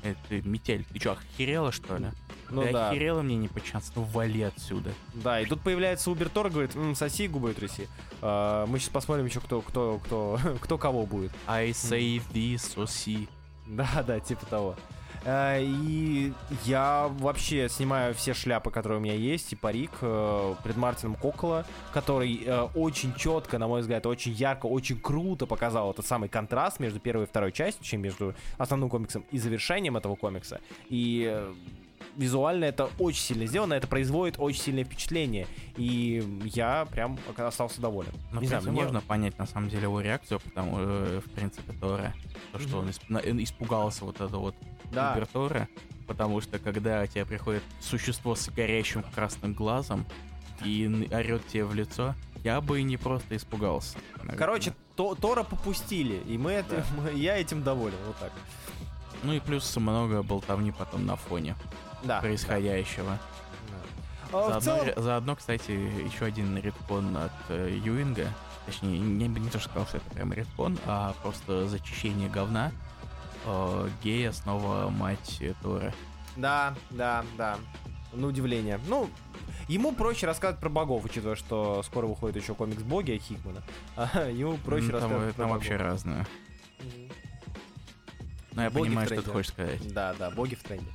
э, ты, Метель, ты что, охерела, что ли? Ну ты да, охерела мне не подчаться? Ну, вали отсюда. да, и тут появляется Убер Тор, говорит, «М, соси губой тряси. А, мы сейчас посмотрим еще, кто, кто, кто, *laughs* кто кого будет. I say this, so see. Да, да, типа того. Э, И я вообще снимаю все шляпы, которые у меня есть, и парик э, пред Мартином Кокола, который э, очень четко, на мой взгляд, очень ярко, очень круто показал этот самый контраст между первой и второй частью, чем между основным комиксом и завершением этого комикса. И визуально это очень сильно сделано, это производит очень сильное впечатление. И я прям остался доволен. Ну, Не знаю, мне- можно понять, на самом деле, его реакцию, потому, э, в принципе, Тора. То, что он исп- на- э, испугался вот это вот Да. Убертора, потому что когда тебе приходит существо с горящим красным глазом и орет тебе в лицо, я бы и не просто испугался. наверное. Короче, То- Тора попустили, и мы это, *laughs* мы- я этим доволен. Вот так. Ну и плюс много болтовни потом на фоне Да. происходящего. А, В Заодно, целом, заодно, кстати, еще один редкон от э, Юинга. Точнее, не, не то, что сказал, что это прям редкон, а просто зачищение говна. Э, гея снова мать э, Тора. да, да, да. На удивление. Ну, ему проще рассказывать про богов, учитывая, что скоро выходит еще комикс Боги от Хикмана. *laughs* А, ему проще М, там, рассказывать э, про там богов. вообще разное. Но я Боги понимаю, что ты хочешь сказать. Да, да, боги в тренде.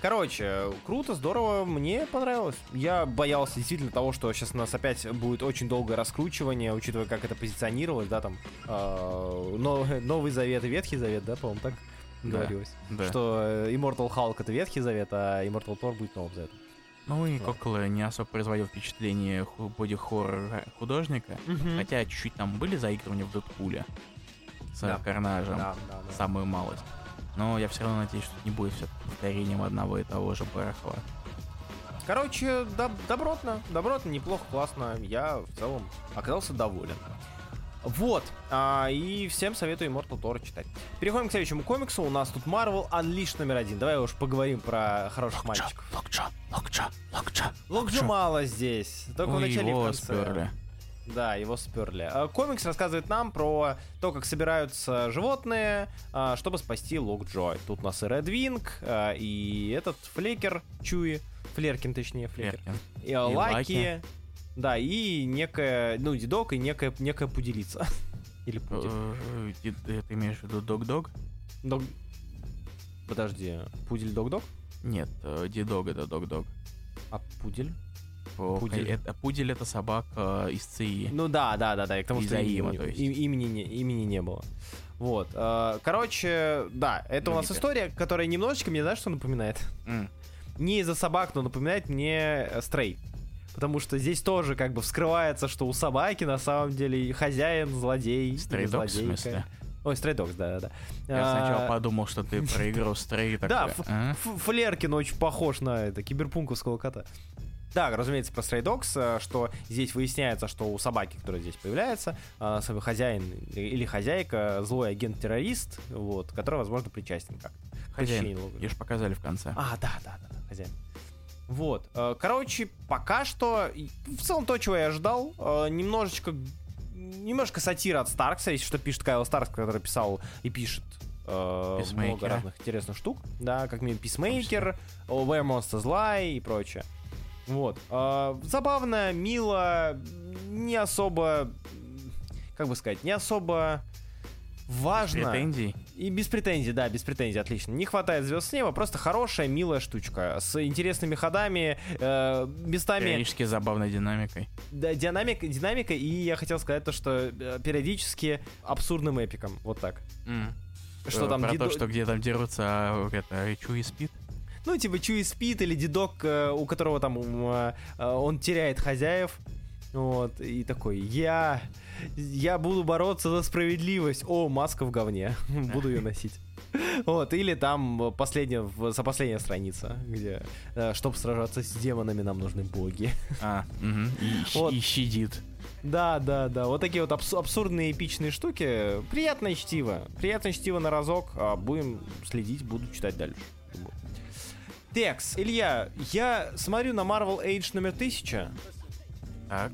Короче, круто, здорово, мне понравилось. Я боялся действительно того, что сейчас у нас опять будет очень долгое раскручивание, учитывая, как это позиционировалось, да, там, э, но- Новый Завет и Ветхий Завет, да, по-моему, так Да. говорилось. Да. Что э, Immortal Hulk это Ветхий Завет, а Immortal Thor будет Новым Заветом. Ну и Да. Кокола не особо производил впечатление боди-хоррор художника. Хотя чуть-чуть там были заигрывания в Дэдпуле с Да. Карнажем. Да, да, да. Самую малость. Но я все равно надеюсь, что не будет все повторением одного и того же барахла. Короче, доб- добротно, добротно, неплохо, классно. Я в целом оказался доволен. Вот, а, и всем советую Immortal Thor читать. Переходим к следующему комиксу. У нас тут Marvel Unleashed номер один. Давай уж поговорим про хороших мальчиков. Локча, локча, локча. Локджо мало здесь, только в Ой, начале и в конце. сперли. Да, его сперли. А, Комикс рассказывает нам про то, как собираются животные, а, чтобы спасти Локджой. Тут у нас и Wing, а, и этот Флекер Чуи, Флеркин точнее, Флекер. Флеркин. И, И Лаки. Да, и некая, ну, дедок и некая, некая пуделица. *laughs* Или пудель. Э, э, Ты имеешь в виду дог-дог? Дог... Подожди, пудель дог-дог? Нет, э, дидог это дог-дог. А пудель? О, Пудель. это- Пудель это собака из ЦИ. Ну да, да, да, да, и к тому, Из что Аима, имени, то есть. имени, не, имени не было. Вот. э, Короче, да, это у нас история, которая немножечко мне, знаешь, что напоминает? М, Не из-за собак, но напоминает мне э, Стрей. Потому что здесь тоже как бы вскрывается, что у собаки на самом деле хозяин, злодей. Stray злодейка. Ой, Stray Dogs, да-да-да. Я сначала А, подумал, что ты про игру Stray *laughs* Да, а? Флеркин очень похож на это, киберпунковского кота. Да, разумеется, про Stray Dogs, э, что здесь выясняется, что у собаки, которая здесь появляется, э, свой хозяин или хозяйка, злой агент-террорист, вот, который, возможно, причастен как-то. Хозяин. Ее ж показали в конце. А, да, да, да, да, хозяин. Вот. э, Короче, пока что, в целом то, чего я ждал, э, немножечко, немножко сатира от Старкса, если что пишет Кайл Старкс, который писал и пишет э, много разных интересных штук, да, как минимум Писмейкер, Where Monsters Lie и прочее. Вот. Э, Забавно, мило, не особо, как бы сказать, не особо важно. Претензий? И без претензий, да, без претензий, отлично. Не хватает звезд с неба, просто хорошая, милая штучка. С интересными ходами, э, местами Периодически забавной динамикой. да, динамик, динамика, и я хотел сказать то, что э, периодически абсурдным эпиком. Вот так. Что Э, там Про дедо- то, что где там дерутся, а это Чуи спит? Ну, типа Чуи спит или дедок, э, у которого там э, э, он теряет хозяев. Вот, и такой, я, я буду бороться за справедливость. О, маска в говне. *laughs* Буду ее носить. Вот, или там последняя, за последняя страница, где, чтобы сражаться с демонами, нам нужны боги. А, и, Вот. и щадит. Да, да, да. Вот такие вот абс- абсурдные эпичные штуки. Приятное чтиво. Приятное чтиво на разок. А будем следить, буду читать дальше. Текс, Илья, я смотрю на Marvel Age номер 1000. Так?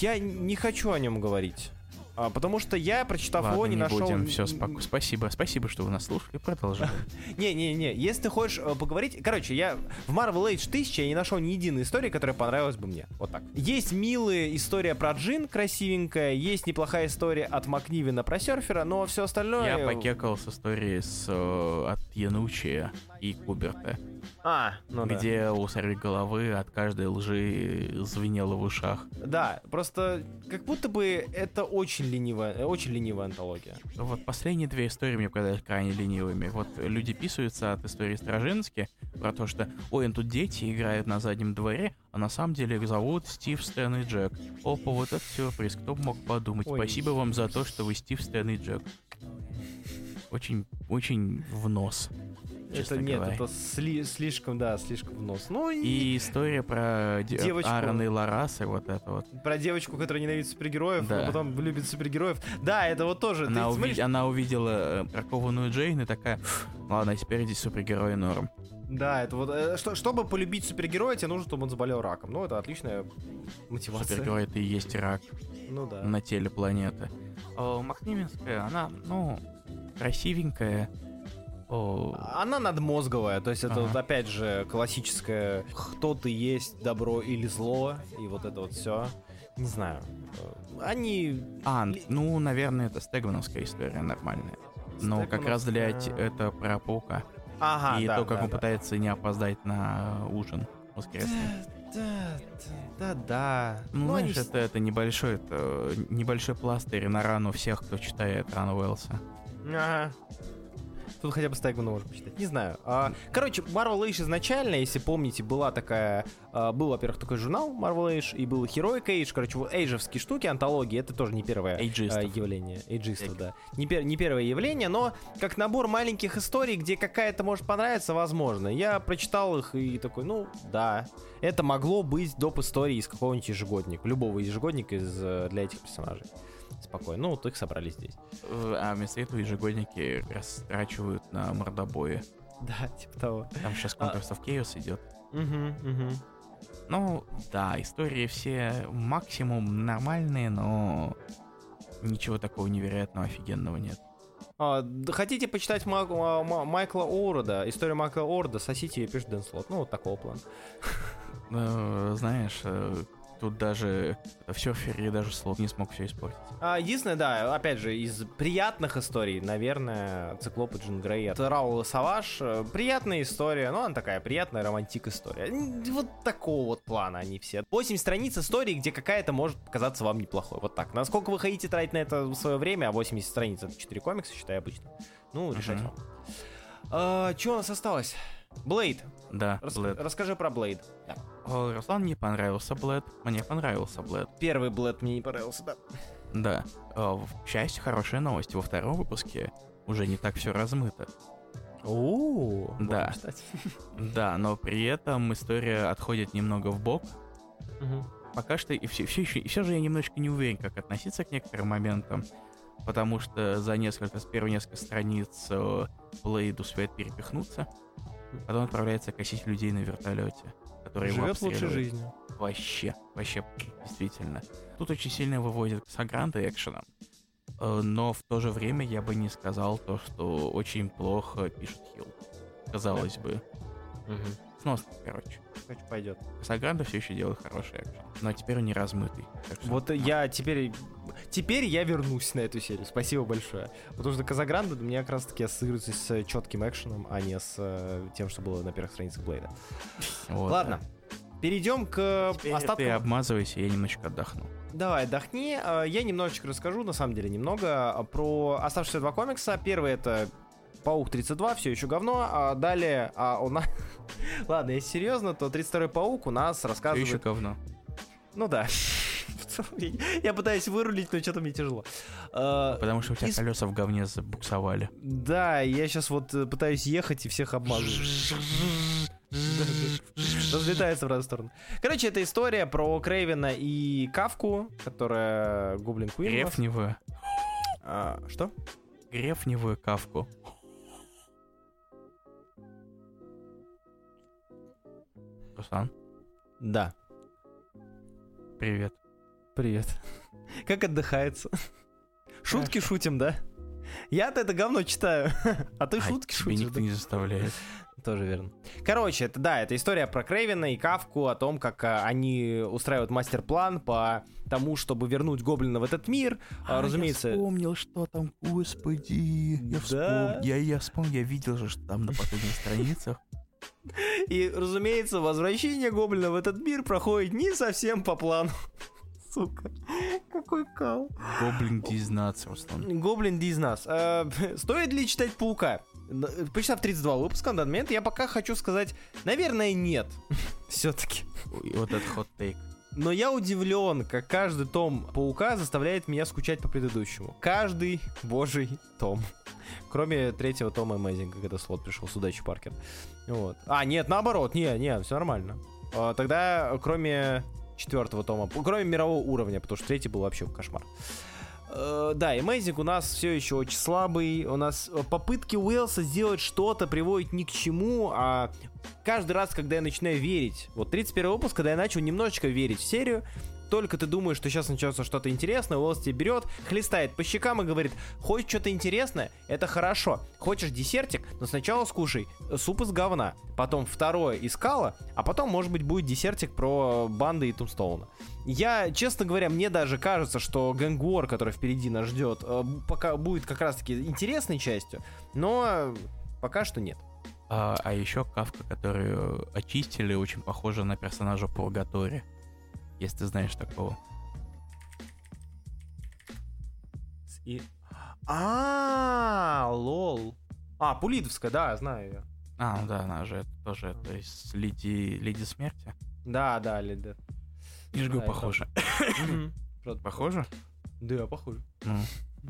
Я не хочу о нем говорить. А, потому что я, прочитав Ладно, его, не, не нашел... будем, все, спасибо, спасибо, что вы нас слушали, продолжаем. *laughs* Не-не-не, если ты хочешь э, поговорить... Короче, я в Marvel Age 1000 я не нашел ни единой истории, которая понравилась бы мне. Вот так. Есть милая история про Джин, красивенькая, есть неплохая история от Макнивина про серфера, но все остальное... Я покекал с историей с, э, от Янучия и Куберта, А, ну да. где у головы от каждой лжи звенело в ушах. Да, просто как будто бы это очень ленивая, очень ленивая антология. Вот последние две истории мне показались крайне ленивыми. Вот люди писаются от истории Стражински про то, что «Ой, тут дети играют на заднем дворе, а на самом деле их зовут Стив, Стэн и Джек». Опа, вот это сюрприз, кто бы мог подумать. Ой. Спасибо вам за то, что вы Стив, Стэн и Джек. Очень, очень в нос. это нет, говоря. это сли- слишком, да, слишком в нос. Ну и И история про де- Девочку. Аарона и Лараса, вот это вот. про девочку, которая ненавидит супергероев, Да. а потом любит супергероев. Да, это вот тоже. Ты Она, уви- смотришь- она увидела э, бракованную Джейн и такая, ладно, теперь здесь супергерои норм. Да, это вот. э, что- чтобы полюбить супергероя, тебе нужно, чтобы он заболел раком. Ну, это отличная мотивация. Супергерой это и есть рак Ну да. на теле планеты. О, Макнеменская, она, ну, красивенькая. О, Она надмозговая, то есть это Ага. вот опять же классическое кто ты есть, добро или зло, и вот это вот все. Не знаю. Они... а, ну, наверное, это стегмановская история нормальная. Но как раз для это про паука. Ага, и да, то, как да, он да. пытается не опоздать на ужин воскресный. Да, да, да, да. Ну, они знаешь, это, это небольшой, это небольшой пластырь на рану всех, кто читает Ран Уэллса. Ага. Тут хотя бы Стэгмана можно почитать. Не знаю. А, короче, Marvel Age изначально, если помните, была такая... а, был, во-первых, такой журнал Marvel Age, и был Heroic Age. Короче, вот эйджевские штуки, антологии, это тоже не первое Эйджистов. а, явление. Эйджистов, да. Не, пер- не первое явление, но как набор маленьких историй, где какая-то может понравиться, возможно. Я прочитал их и такой, ну, да. Это могло быть доп. истории из какого-нибудь ежегодника. Любого ежегодника из, э, для этих персонажей. Спокойно. Ну, вот их собрали здесь. Э, А вместо этого ежегодники растрачивают на мордобои. Да, *laughs* типа того. Там сейчас А- Conquest of Chaos идет. Угу, угу. Ну, да, истории все максимум нормальные, но ничего такого невероятного, офигенного нет. А, хотите почитать Ма- Ма- Ма- Майкла Орда, историю Майкла Орда, сосите и пишет Дэн Слот. Ну, вот такого плана. *laughs* Э, Знаешь, э, тут даже в серфере даже слот не смог все испортить. А, единственное, да, опять же, из приятных историй, наверное, Циклоп и Джин Грей от Раула Саваш. Э, Приятная история, ну, она такая приятная романтик история. Вот такого вот плана они все. 8 страниц истории, где какая-то может показаться вам неплохой. Вот так. Насколько вы хотите тратить на это свое время, а 80 страниц это 4 комикса, считай, обычно. Ну, решать Мгм. вам. А, что у нас осталось? Блейд. Да, Рас- Блэд. Расскажи про Блейд. Да. О, Руслан не понравился Блэд, мне понравился Блэд. Первый Блэд мне не понравился, да. Да, Э, в- счастью, хорошая новость. Во втором выпуске уже не так все размыто. О, Да. *laughs* Да, но при этом история отходит немного в бок. Пока что и все, все, еще, все же я немножко не уверен, как относиться к некоторым моментам, потому что за несколько, с первых несколько страниц э, Блейд успеет перепихнуться, потом отправляется косить людей на вертолете, которые его Живет лучшей обстреливают. жизнью. Вообще, вообще, действительно. Тут очень сильно выводит Сагранта экшеном. Э, Но в то же время я бы не сказал то, что очень плохо пишет Хилл. Казалось бы. Сносно, короче. Короче, пойдет. Сагранта все еще делает хороший экшен. Но теперь он не размытый. так что- Вот я теперь... Теперь я вернусь на эту серию. Спасибо большое. Потому что Казагранда у меня как раз таки ассоциируется с четким экшеном, а не с э, тем, что было на первых страницах Блейда. Вот, Ладно. Перейдем к да. Теперь остаткам. ты обмазывайся, я немножечко отдохну. Давай, отдохни. Э, Я немножечко расскажу, на самом деле, немного э, про оставшиеся два комикса. Первый это Паук 32, все еще говно. А далее а у нас... *laughs* Ладно, если серьезно, то 32-й Паук у нас рассказывает... еще говно. Ну да. *laughs* Я- пытаюсь вырулить, но что-то мне тяжело. Э, Потому что у тебя Из- колеса в говне забуксовали. Да, я сейчас вот э, пытаюсь ехать и всех обмазываю. *laughs* Разлетается в разные стороны. Короче, это история про Крейвена и Кавку, которая Гоблин Куин. Грефневую. А, Что? Грефневую кавку. Руслан, Да. привет. Привет. *laughs* Как отдыхается? *laughs* Шутки шутим, да? Я-то это говно читаю, *laughs* а ты А шутки тебя шутишь. никто не заставляет. Тоже верно. Короче, это да, это история про Крейвена и Кавку, о том, как а, они устраивают мастер-план по тому, чтобы вернуть гоблина в этот мир. А, разумеется, Я вспомнил, что там, господи. Я Да. вспомнил. Я, я вспомнил, я видел же, что там на последних страницах. И, разумеется, возвращение гоблина в этот мир проходит не совсем по плану. *laughs* Сука, какой кал. Гоблин дизнаться, Руслан. Гоблин из нас. Э, *laughs* Стоит ли читать Паука? Почитав 32 выпуска на данный момент, я пока хочу сказать, наверное, нет. *laughs* Все-таки. Вот этот хот-тейк. Но я удивлен, как каждый том Паука заставляет меня скучать по предыдущему. Каждый божий том. Кроме третьего тома Amazing, когда слот пришел с удачи Паркер. Вот. А, нет, наоборот, не, не, все нормально. А, Тогда, кроме четвертого тома, кроме мирового уровня, потому что третий был вообще кошмар. Э, Да, Amazing у нас все еще очень слабый. У нас э, попытки Уэлса сделать что-то приводят ни к чему, а каждый раз, когда я начинаю верить, вот 31 выпуск, когда я начал немножечко верить в серию, только ты думаешь, что сейчас начнется что-то интересное, Уэллс тебя берет, хлестает по щекам и говорит, хочешь что-то интересное, это хорошо. Хочешь десертик, но сначала скушай суп из говна, потом второе из кала, а потом, может быть, будет десертик про банды и Тумстоуна. Я, честно говоря, мне даже кажется, что Гэнгвор, который впереди нас ждет, э, пока будет как раз-таки интересной частью, но пока что нет. А, а еще Кавка, которую очистили, очень похожа на персонажа Пургатори. Если ты знаешь такого. И... А, лол. А, Пулитовская, да, знаю ее. А, ну да, она же это тоже, то есть Леди, Леди Смерти. Да, да, Лида. Не жгу, Да, похоже. *laughs* Похоже? Да, похоже.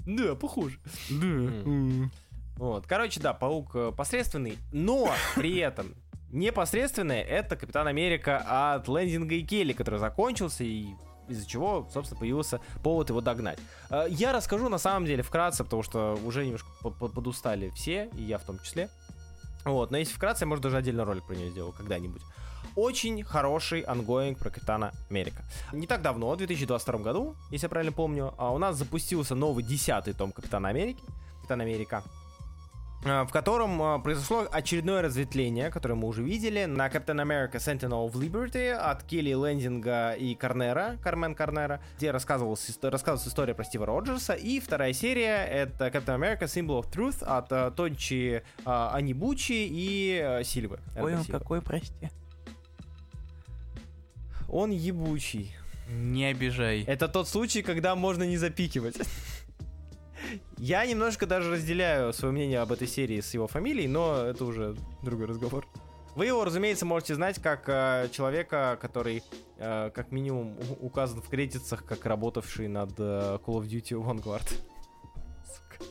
Да, похоже. Да. Вот, короче, да, паук э, посредственный, но при этом непосредственный это Капитан Америка от Лэнзинга и Келли, который закончился и из-за чего, собственно, появился повод его догнать. Э, Я расскажу на самом деле вкратце, потому что уже немножко по- по- подустали все, и я в том числе. Вот, но если вкратце, я, может, даже отдельный ролик про нее сделаю когда-нибудь. Очень хороший ongoing про Капитана Америка. Не так давно, в 2022 году, если я правильно помню, а, у нас запустился новый десятый том Капитана Америки. Капитан Америка. а, В котором а, произошло очередное разветвление, которое мы уже видели, на Captain America Sentinel of Liberty от Келли Лендинга и Карнера, Кармен Карнера, где рассказывалась, рассказывалась история про Стива Роджерса. И вторая серия — это Captain America Symbol of Truth от Тончи Анибучи и Сильвы. Ой, он Сильвы. какой, прости? Он ебучий. Не обижай. Это тот случай, когда можно не запикивать. Я немножко даже разделяю свое мнение об этой серии с его фамилией, но это уже другой разговор. Вы его, разумеется, можете знать как э, человека, который э, как минимум указан в кредитах как работавший над э, Call of Duty Vanguard. *laughs* Сука.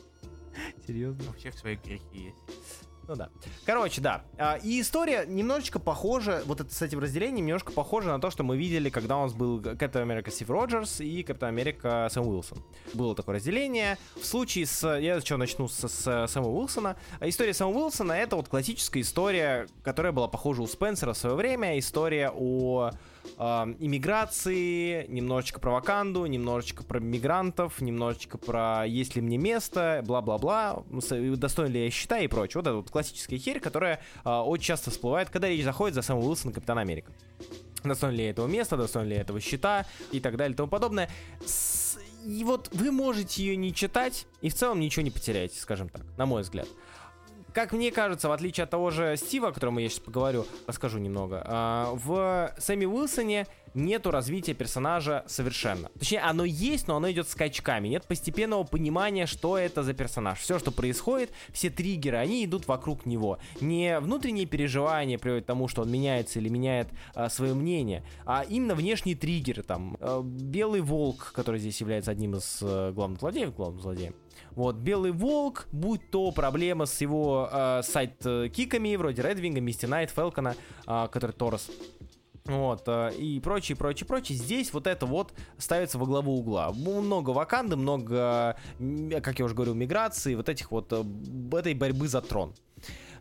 Серьезно? У всех свои грехи есть. Ну да. Короче, да. А, И история немножечко похожа, вот это с этим разделением немножко похожа на то, что мы видели, когда у нас был Капитан Америка Стив Роджерс и Капитан Америка Сэм Уилсон. Было такое разделение. В случае с... Я сначала начну с, с Сэма Уилсона. История Сэма Уилсона — это вот классическая история, которая была похожа у Спенсера в свое время. История о иммиграции, немножечко про Ваканду, немножечко про мигрантов, немножечко про есть ли мне место, бла-бла-бла, с- достоин ли я счета и прочее. Вот это вот классическая херь, которая а, очень часто всплывает, когда речь заходит за Сэма Уилсона Капитана Америка. Достоин ли этого места, достоин ли этого счета и так далее и тому подобное. С- И вот вы можете ее не читать и в целом ничего не потеряете, скажем так, на мой взгляд. Как мне кажется, в отличие от того же Стива, о котором я сейчас поговорю, расскажу немного, а, в Сэмми Уилсоне нету развития персонажа совершенно. Точнее, оно есть, но оно идет скачками. Нет постепенного понимания, что это за персонаж. Все, что происходит, все триггеры, они идут вокруг него. Не внутренние переживания приводят к тому, что он меняется или меняет а, свое мнение, а именно внешние триггеры. Там а, Белый Волк, который здесь является одним из а, главных злодеев, главным злодеем. Вот, Белый Волк, будь то проблема с его э, сайт-киками, вроде Редвинга, Мисти Найт, Фелкона, э, который Торос. Вот, э, и прочее, прочее, прочее. Здесь вот это вот ставится во главу угла. Много ваканды, много, как я уже говорил, миграции, вот этих вот, э, этой борьбы за трон.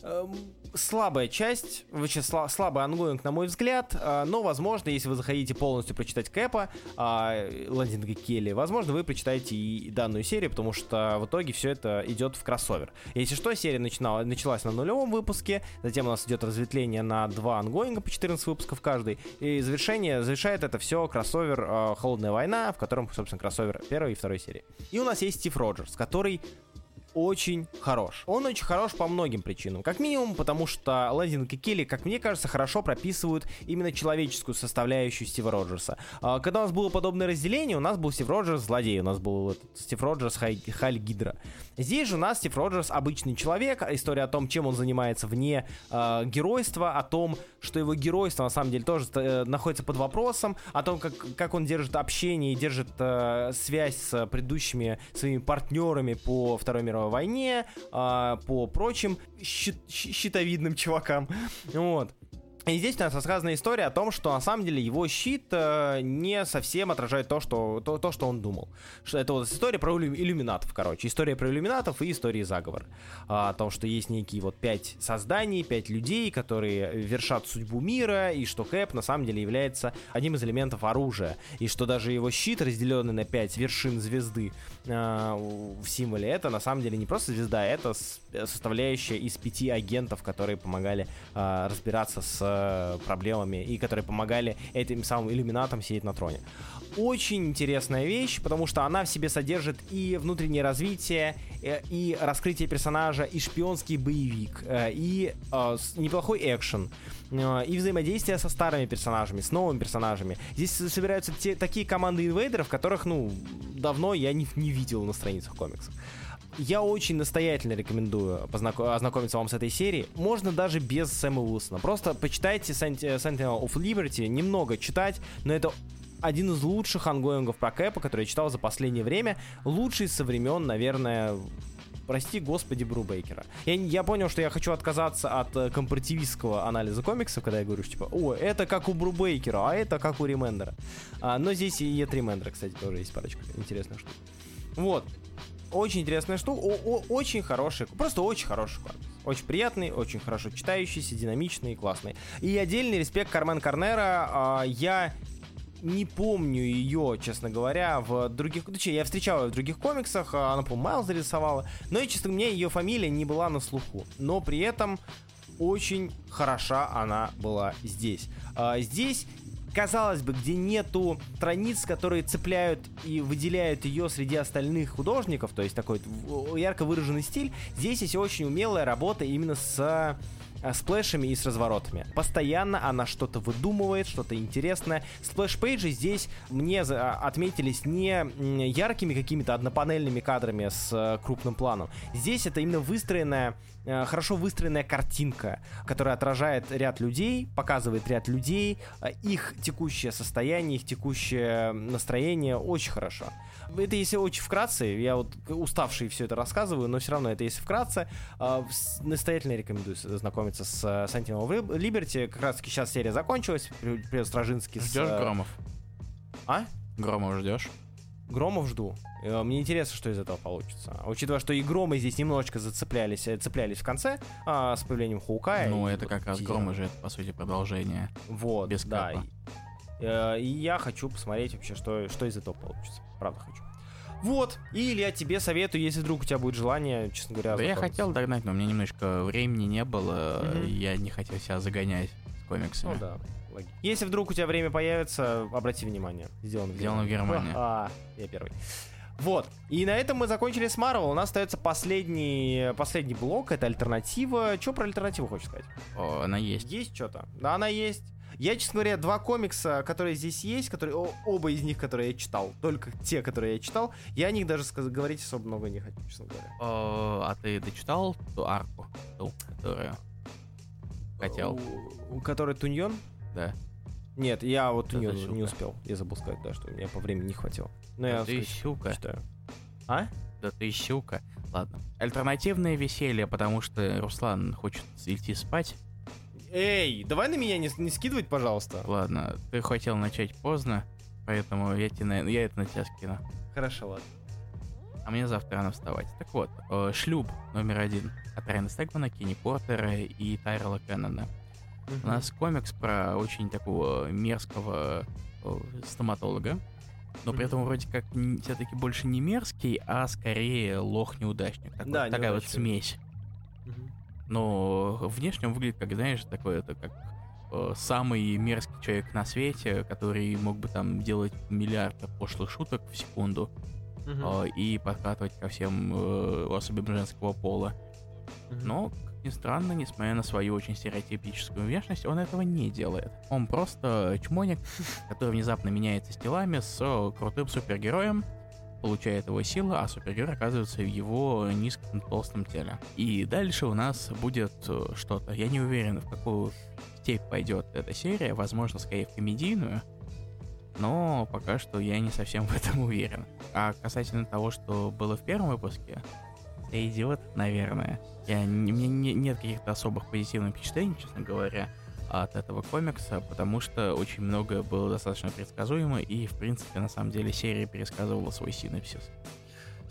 Эм, слабая часть, вообще слабый ongoing, на мой взгляд, э, но, возможно, если вы захотите полностью прочитать Кэпа, э, Лэнзинга Келли, возможно, вы прочитаете и данную серию, потому что в итоге все это идет в кроссовер. Если что, серия начинала, началась на нулевом выпуске, затем у нас идет разветвление на два ангоинга по 14 выпусков каждый, и завершение, завершает это все кроссовер э, «Холодная война», в котором, собственно, кроссовер первой и второй серии. И у нас есть Стив Роджерс, который очень хорош. Он очень хорош по многим причинам. Как минимум, потому что Лендинг и Келли, как мне кажется, хорошо прописывают именно человеческую составляющую Стива Роджерса. А, когда у нас было подобное разделение, у нас был Стив Роджерс злодей, у нас был Стив Роджерс Халь Гидра. Здесь же у нас Стив Роджерс обычный человек, история о том, чем он занимается вне э, геройства, о том, что его геройство на самом деле тоже э, находится под вопросом, о том, как, как он держит общение и держит э, связь с предыдущими своими партнерами по Второй мировой войне, э, по прочим щит, щитовидным чувакам. *laughs* Вот. И здесь у нас рассказана история о том, что на самом деле его щит э, не совсем отражает то что, то, то, что он думал. Что это вот история про иллюминатов, короче. История про иллюминатов и история заговор. А, о том, что есть некие вот пять созданий, пять людей, которые вершат судьбу мира, и что Кэп на самом деле является одним из элементов оружия. И что даже его щит, разделенный на пять вершин звезды в символе, это на самом деле не просто звезда, это составляющая из пяти агентов, которые помогали э, разбираться с Э, проблемами и которые помогали этим самым иллюминатам сидеть на троне. Очень интересная вещь, потому что она в себе содержит и внутреннее развитие, э, и раскрытие персонажа, и шпионский боевик, э, и неплохой экшен и взаимодействие со старыми персонажами, с новыми персонажами. Здесь собираются те, такие команды инвейдеров, которых, ну, давно я не, не видел на страницах комиксов. Я очень настоятельно рекомендую познаком- ознакомиться вам с этой серией. Можно даже без Сэма Уилсона. Просто почитайте Sentinel of Liberty, немного читать, но это один из лучших ангоингов про Кэпа, который я читал за последнее время. Лучший со времен, наверное, прости господи, Брубейкера. Я, я понял, что я хочу отказаться от э, компаративистского анализа комиксов, когда я говорю, что, типа, о, это как у Брубейкера, а это как у Ремендера. А, но здесь и от Ремендера, кстати, тоже есть парочка интересных штук. Вот. Очень интересная штука, о, о, очень хороший, просто очень хороший комикс. Очень приятный, очень хорошо читающийся, динамичный и классный. И отдельный респект Кармен Карнера. А, я не помню ее, честно говоря, в других... Точнее, я встречал ее в других комиксах, а, она, по-моему, Майл зарисовала, но, честно, мне ее фамилия не была на слуху. Но при этом очень хороша она была здесь. А, здесь казалось бы, где нету страниц, которые цепляют и выделяют ее среди остальных художников, то есть такой ярко выраженный стиль, здесь есть очень умелая работа именно с сплэшами и с разворотами. Постоянно она что-то выдумывает, что-то интересное. Сплэш-пейджи здесь мне а, отметились не яркими какими-то однопанельными кадрами с э, крупным планом. Здесь это именно выстроенная Э, хорошо выстроенная картинка, которая отражает ряд людей, показывает ряд людей, э, их текущее состояние, их текущее настроение очень хорошо. Это если очень вкратце, я вот уставший все это рассказываю, но все равно это если вкратце, э, настоятельно рекомендую знакомиться с Sentinel of Liberty. Как раз таки сейчас серия закончилась, привет Стражинский. Ждешь с... Громов? А? Громов ждешь? Громов жду. Э, мне интересно, что из этого получится. Учитывая, что и Громы здесь немножечко зацеплялись, э, цеплялись в конце а, с появлением Хукая. Ну, это как раз Громы же, это, по сути, продолжение. Вот, без да. И, э, и я хочу посмотреть вообще, что, что из этого получится. Правда хочу. Вот, и я тебе советую, если вдруг у тебя будет желание, честно говоря. Да я хотел догнать, но у меня немножко времени не было, mm-hmm. я не хотел себя загонять с комиксами. Ну да. Если вдруг у тебя время появится, обрати внимание. Сделано в Сделано Германии. А, я первый. Вот. И на этом мы закончили с Marvel. У нас остается последний, последний блок. Это альтернатива. Что про альтернативу хочешь сказать? О, она есть. Есть что-то? Да, она есть. Я, честно говоря, два комикса, которые здесь есть, которые оба из них, которые я читал, только те, которые я читал, я о них даже говорить особо много не хочу, честно говоря. О, а ты дочитал ту арку, ту, которую хотел? У, который Туньон? Да. Нет, я вот не, не успел. Я забыл сказать, да, что у меня по времени не хватило. Но да я ты сказать, щука. Читаю. А? Да ты щука. Ладно. Альтернативное веселье, потому что Руслан хочет идти спать. Эй, давай на меня не, не скидывать, пожалуйста. Ладно, ты хотел начать поздно, поэтому я, тебе, я это на тебя скину. Хорошо, ладно. а мне завтра рано вставать. Так вот, э, шлюб номер один от Райана Стегмана, Кенни Портера и Тайрела Кеннона. У нас комикс про очень такого мерзкого э, стоматолога, но при этом вроде как все-таки больше не мерзкий, а скорее лох-неудачник. Такой, Да, такая вот смесь. Но внешне он выглядит, как, знаешь, такой, это как э, самый мерзкий человек на свете, который мог бы там делать миллиард пошлых шуток в секунду Мгм. э, и подкатывать ко всем э, особям женского пола. Мгм. Но, как ни странно, несмотря на свою очень стереотипическую внешность, он этого не делает. Он просто чмоник, *laughs* который внезапно меняется с телами с э, крутым супергероем, получает его силы, а супергерой оказывается в его низком толстом теле. И дальше у нас будет э, что-то. Я не уверен, в какую степь пойдет эта серия, возможно, скорее в комедийную, но пока что я не совсем *laughs* в этом уверен. А касательно того, что было в первом выпуске, я идиот, наверное. Я, не- мне не- нет каких-то особых позитивных впечатлений, честно говоря, от этого комикса, потому что очень многое было достаточно предсказуемо, и, в принципе, на самом деле, серия пересказывала свой синопсис.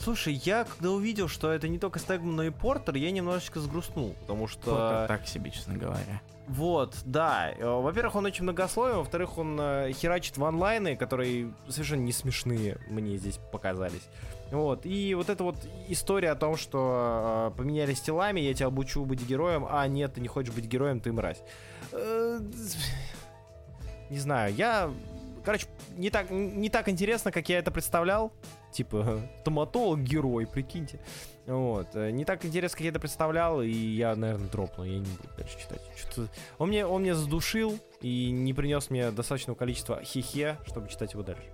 Слушай, я когда увидел, что это не только Стегман, но и Портер, я немножечко сгрустнул, потому что... Только так себе, честно говоря. Вот, да. Э, Во-первых, он очень многословен, во-вторых, он э, херачит ванлайны, которые совершенно не смешные мне здесь показались. Вот, и вот эта вот история о том, что э, поменялись телами, я тебя обучу быть героем, а нет, ты не хочешь быть героем, ты мразь. Э, Не знаю, я... Короче, не так, не так интересно, как я это представлял. Типа, *laughs* стоматолог, герой, прикиньте. Вот. э, Не так интересно, как я это представлял, и я, наверное, дропнул. Я не буду дальше читать. Что-то... Он, мне, он мне задушил и не принес мне достаточного количества хихе, чтобы читать его дальше.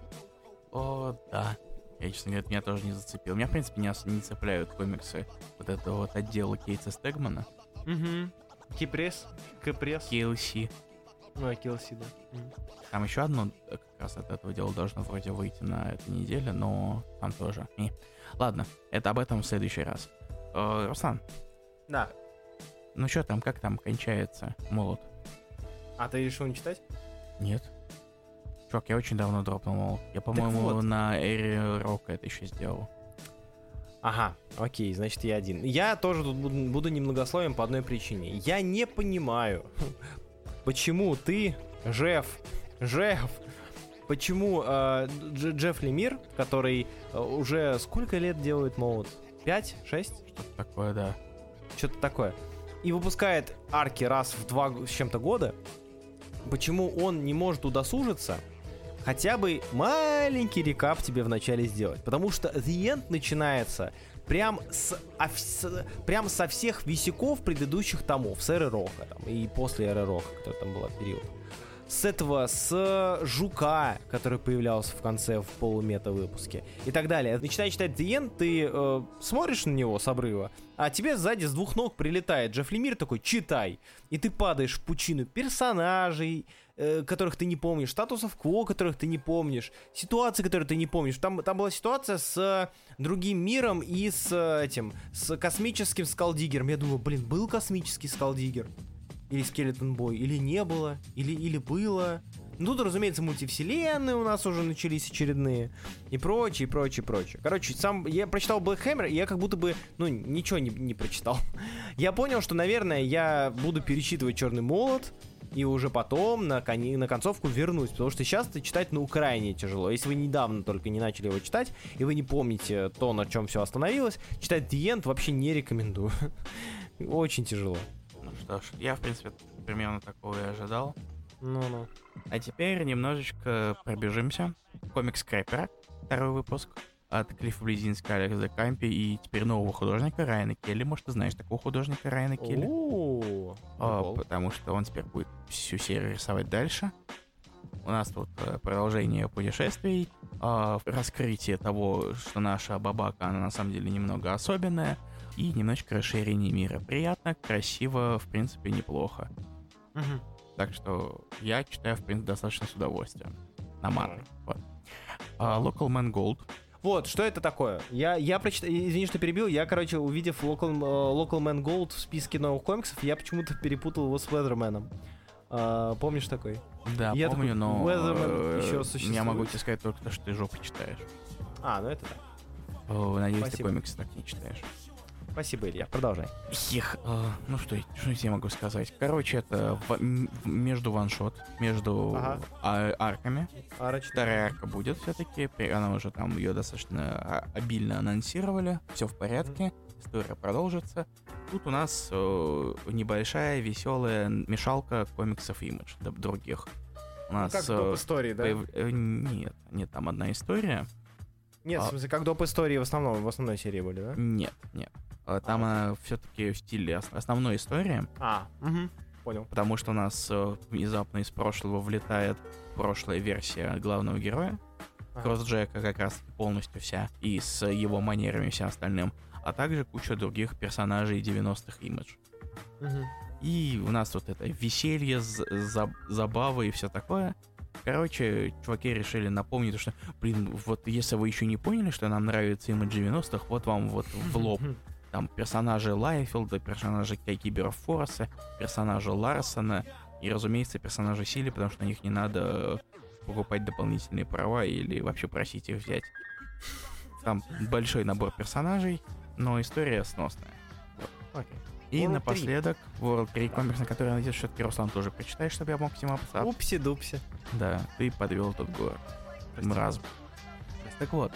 О, да. Я, честно говоря, меня тоже не зацепил. Меня, в принципе, не, не цепляют комиксы вот этого вот отдела Кейтса Стегмана, Угу. Кипресс. Кипресс. KLC. Ну, а Келси, да. Мгм. Там еще одно э, как раз от этого дела должно вроде выйти на этой неделе, но там тоже. И. Ладно, это об этом в следующий раз. Э, Руслан, Да. ну что там, как там кончается молот? А ты решил не читать? Нет. Чувак, я очень давно дропнул молот. Я, по-моему, вот. на Эре Рока это еще сделал. Ага, окей, значит я один. Я тоже тут буду, буду немногословен по одной причине. Я не понимаю, *laughs* почему ты, Жеф, Жеф, почему э, Дж- Джефф Лемир, который э, уже сколько лет делает молот? Пять? Шесть? Что-то такое, да. Что-то такое. И выпускает арки раз в два с чем-то года. Почему он не может удосужиться хотя бы маленький рекап тебе вначале сделать? Потому что The End начинается прям с, с- прям со всех висяков предыдущих томов, с Эры Рока там, и после Эры Рока, который там был период. С этого, с Жука, который появлялся в конце в полумета выпуске и так далее. Начиная читать The End, ты э, смотришь на него с обрыва, а тебе сзади с двух ног прилетает Джефф Лемир такой, читай. И ты падаешь в пучину персонажей, э, которых ты не помнишь, статусов кво, которых ты не помнишь, ситуаций, которые ты не помнишь. Там, там была ситуация с э, другим миром и с э, этим, с космическим скалдигером. Я думаю, блин, был космический скалдигер? Или Скелетон Бой? Или не было? Или, или было? Ну, тут, разумеется, мультивселенные у нас уже начались очередные. И прочее, прочее, прочее. Короче, сам я прочитал Black Hammer, и я как будто бы, ну, ничего не, не прочитал. *laughs* Я понял, что, наверное, я буду перечитывать Черный молот, и уже потом на, коне- на концовку вернусь, потому что сейчас это читать, ну, крайне тяжело. Если вы недавно только не начали его читать, и вы не помните то, на чем все остановилось, читать The End вообще не рекомендую. *laughs* Очень тяжело. Ну что ж, я, в принципе, примерно такого и ожидал. Ну-ну. А теперь немножечко пробежимся. Комикс Крэпера, второй выпуск от Клиффа Близинска, Алекса Кампи и теперь нового художника Райана Келли. Может, ты знаешь такого художника Райана Келли? О, А, потому что он теперь будет всю серию рисовать дальше. У нас тут э, продолжение путешествий, а, раскрытие того, что наша бабака, она на самом деле немного особенная, и немножечко расширение мира. Приятно, красиво, в принципе, неплохо. Мгм. Так что я читаю, в принципе, достаточно с удовольствием. На Марвел. Вот. А, Local Man Gold. Вот, что это такое? Я, я прочитал, извини, что перебил, я, короче, увидев Local, э, Local Man Gold в списке новых комиксов, я почему-то перепутал его с Weatherman. А, помнишь такой? Да, Я помню, такой, но Weatherman э, ещё я существует? могу тебе сказать только то, что ты жопу читаешь. А, ну это да. О, надеюсь, ты Спасибо. комиксы так не читаешь. Спасибо, Илья. Продолжай. Ех, э, ну что, что я могу сказать? Короче, это в- между ваншот, между Ага. а- арками. Арочка. Вторая арка будет все-таки. Она уже там ее достаточно а, обильно анонсировали. Все в порядке. История продолжится. Тут у нас э, небольшая веселая мешалка комиксов д- других. У Ну, нас как э, доп. истории, да? появ- э, нет, нет, там одна история. Нет, в а- смысле, как доп. истории в основном, в основной серии были, да? Нет, нет. А Там она все-таки в стиле ос- основной истории. А, угу. Понял. Потому что у нас э, внезапно из прошлого влетает прошлая версия главного героя. Ага. Кросс-Джека как раз полностью вся. И с его манерами и всем остальным. А также куча других персонажей 90-х имидж. Мгм. И у нас вот это веселье, за- забавы и все такое. Короче, чуваки решили напомнить, что, блин, вот если вы еще не поняли, что нам нравится имидж 90-х, вот вам вот в лоб. *laughs* Там персонажи Лайфилда, персонажи Кибера Форса, персонажи Ларсона и, разумеется, персонажи Сили, потому что на них не надо э, покупать дополнительные права или вообще просить их взять. Там большой набор персонажей, но история сносная. Окей. И World напоследок World 3 комикс, на который, я надеюсь, все-таки Руслан тоже прочитаешь, чтобы я мог ним обсуждать. Упси-дупси. Да, ты подвел тот город. Мразь. Так вот,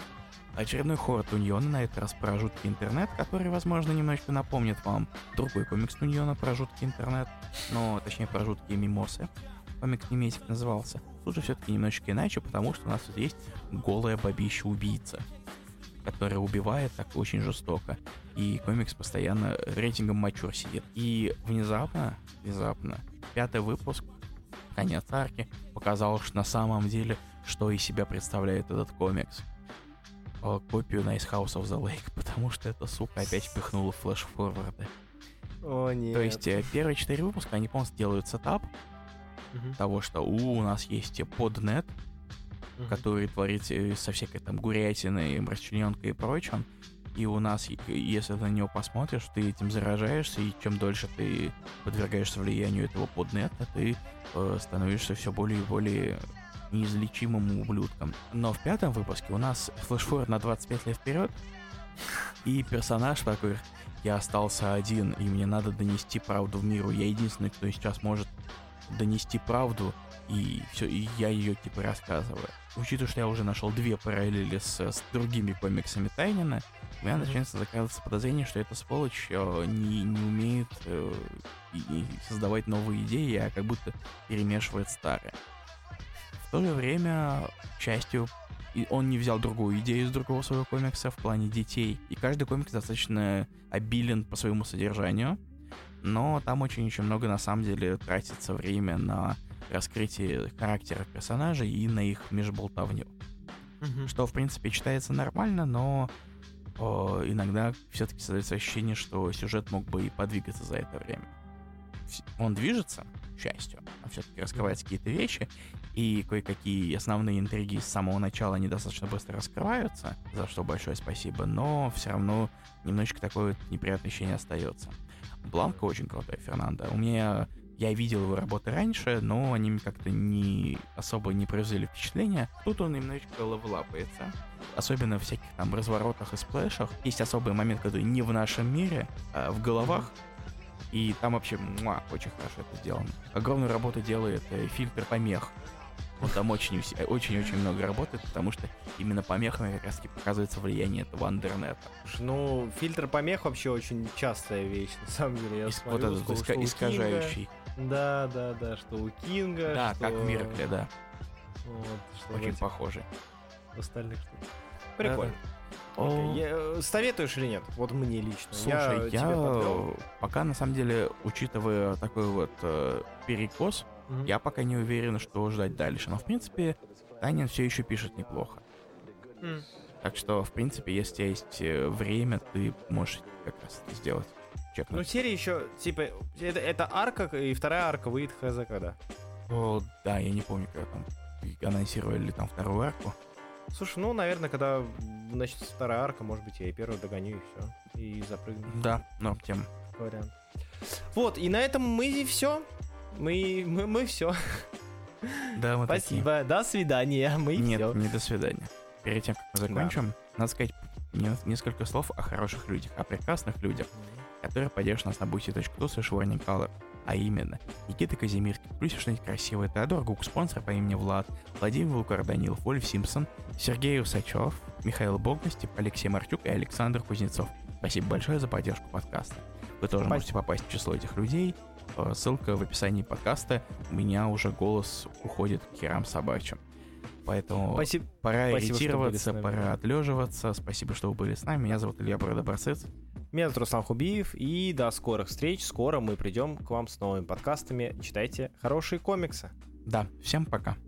очередной хор Туньона, на этот раз про жуткий интернет, который, возможно, немножечко напомнит вам другой комикс Туньона про жуткий интернет, но, точнее, про жуткие мимосы. Комикс немецкий назывался. Тут же все-таки немножечко иначе, потому что у нас тут есть голая бабища-убийца, которая убивает так очень жестоко. И комикс постоянно рейтингом мачур сидит. И внезапно, внезапно, пятый выпуск, конец арки, показал, что на самом деле, что из себя представляет этот комикс. О, Копию Nice House of the Lake, *laughs* потому что эта сука опять впихнула флеш-форварды. О, нет. То есть э, первые четыре выпуска, они полностью делают сетап Мгм. того, что у, у нас есть поднет, Мгм. который творит э, со всякой там гурятиной, расчлененкой и прочим. И у нас, если ты на него посмотришь, ты этим заражаешься, и чем дольше ты подвергаешься влиянию этого поднета, ты э, становишься все более и более неизлечимым ублюдком. Но в пятом выпуске у нас флешфорд на 25 лет вперед, и персонаж такой, я остался один, и мне надо донести правду в миру. Я единственный, кто сейчас может донести правду, и все, и я ее типа рассказываю. Учитывая, что я уже нашел две параллели с, с другими комиксами Тайнина, у меня начинается закрадываться подозрение, что эта сволочь э, не, не умеет э, и, и создавать новые идеи, а как будто перемешивает старые. В то же время, к счастью, и он не взял другую идею из другого своего комикса в плане детей. И каждый комикс достаточно обилен по своему содержанию, но там очень-очень много на самом деле тратится время на раскрытие характеров персонажей и на их межболтовню. Мгм. Что, в принципе, читается нормально, но о, иногда все-таки создается ощущение, что сюжет мог бы и подвигаться за это время. Он движется, к счастью, а все-таки раскрывается какие-то вещи, и кое-какие основные интриги с самого начала недостаточно быстро раскрываются, за что большое спасибо, но все равно немножечко такое вот неприятное ощущение остается. Бланка очень крутой, Фернандо. У меня я видел его работы раньше, но они как-то не особо не произвели впечатления. Тут он немножечко левелапается. Особенно в всяких там разворотах и сплэшах. Есть особый момент, который не в нашем мире, а в головах. И там вообще муа, очень хорошо это сделано. Огромную работу делает э, фильтр помех. Он там очень-очень много работает, потому что именно помехами как раз таки показывается влияние этого андернета. Ну, фильтр помех вообще очень частая вещь, на самом деле. Я Ис- вот смотрю, этот что- Кинга- искажающий. Да, да, да, что у Кинга, Да, что... как в Миракле, да. Вот, что в Очень этих похожий. остальных штуках. Прикольно. О, Окей, я- э, Советуешь или нет? Вот мне лично. Слушай, я, подвел. пока на самом деле, учитывая такой вот э, перекос, Мгм. я пока не уверен, что ждать дальше. Но в принципе, Танин все еще пишет неплохо. М. Так что, в принципе, если есть э, время, ты можешь как раз это сделать. Ну, Чекнуть. серия еще, типа, это, это арка, и вторая арка выйдет хз когда. О, да, я не помню, когда там анонсировали ли там вторую арку. Слушай, ну, наверное, когда начнется вторая арка, может быть, я и первую догоню, и все. И запрыгну. Да, но тем. Вариант. Вот, и на этом мы и все. Мы, мы, мы все. Да, мы такие. Спасибо. До свидания. Мы Нет, все. не до свидания. Перед тем, как мы закончим, надо сказать не- несколько слов о хороших людях, о прекрасных людях, которые поддержат нас на boosty.tu слэш warning color. А именно, Никита Казимирки, плюс что-нибудь красивое, Теодор Гук, спонсор по имени Влад, Владимир Лукар Данилов, Вольф Симпсон, Сергей Усачев, Михаил Богностев, Алексей Мартюк и Александр Кузнецов. Спасибо большое за поддержку подкаста. Вы тоже Спасибо. можете попасть в число этих людей. Э, Ссылка в описании подкаста. У меня уже голос уходит к херам собачьим. Поэтому Спасибо. пора спасибо, ориентироваться, пора отлеживаться. Спасибо, что вы были с нами. Меня зовут Илья Бродоборцец. Меня зовут Руслан Хубиев, и до скорых встреч. Скоро мы придем к вам с новыми подкастами. Читайте хорошие комиксы. Да, всем пока.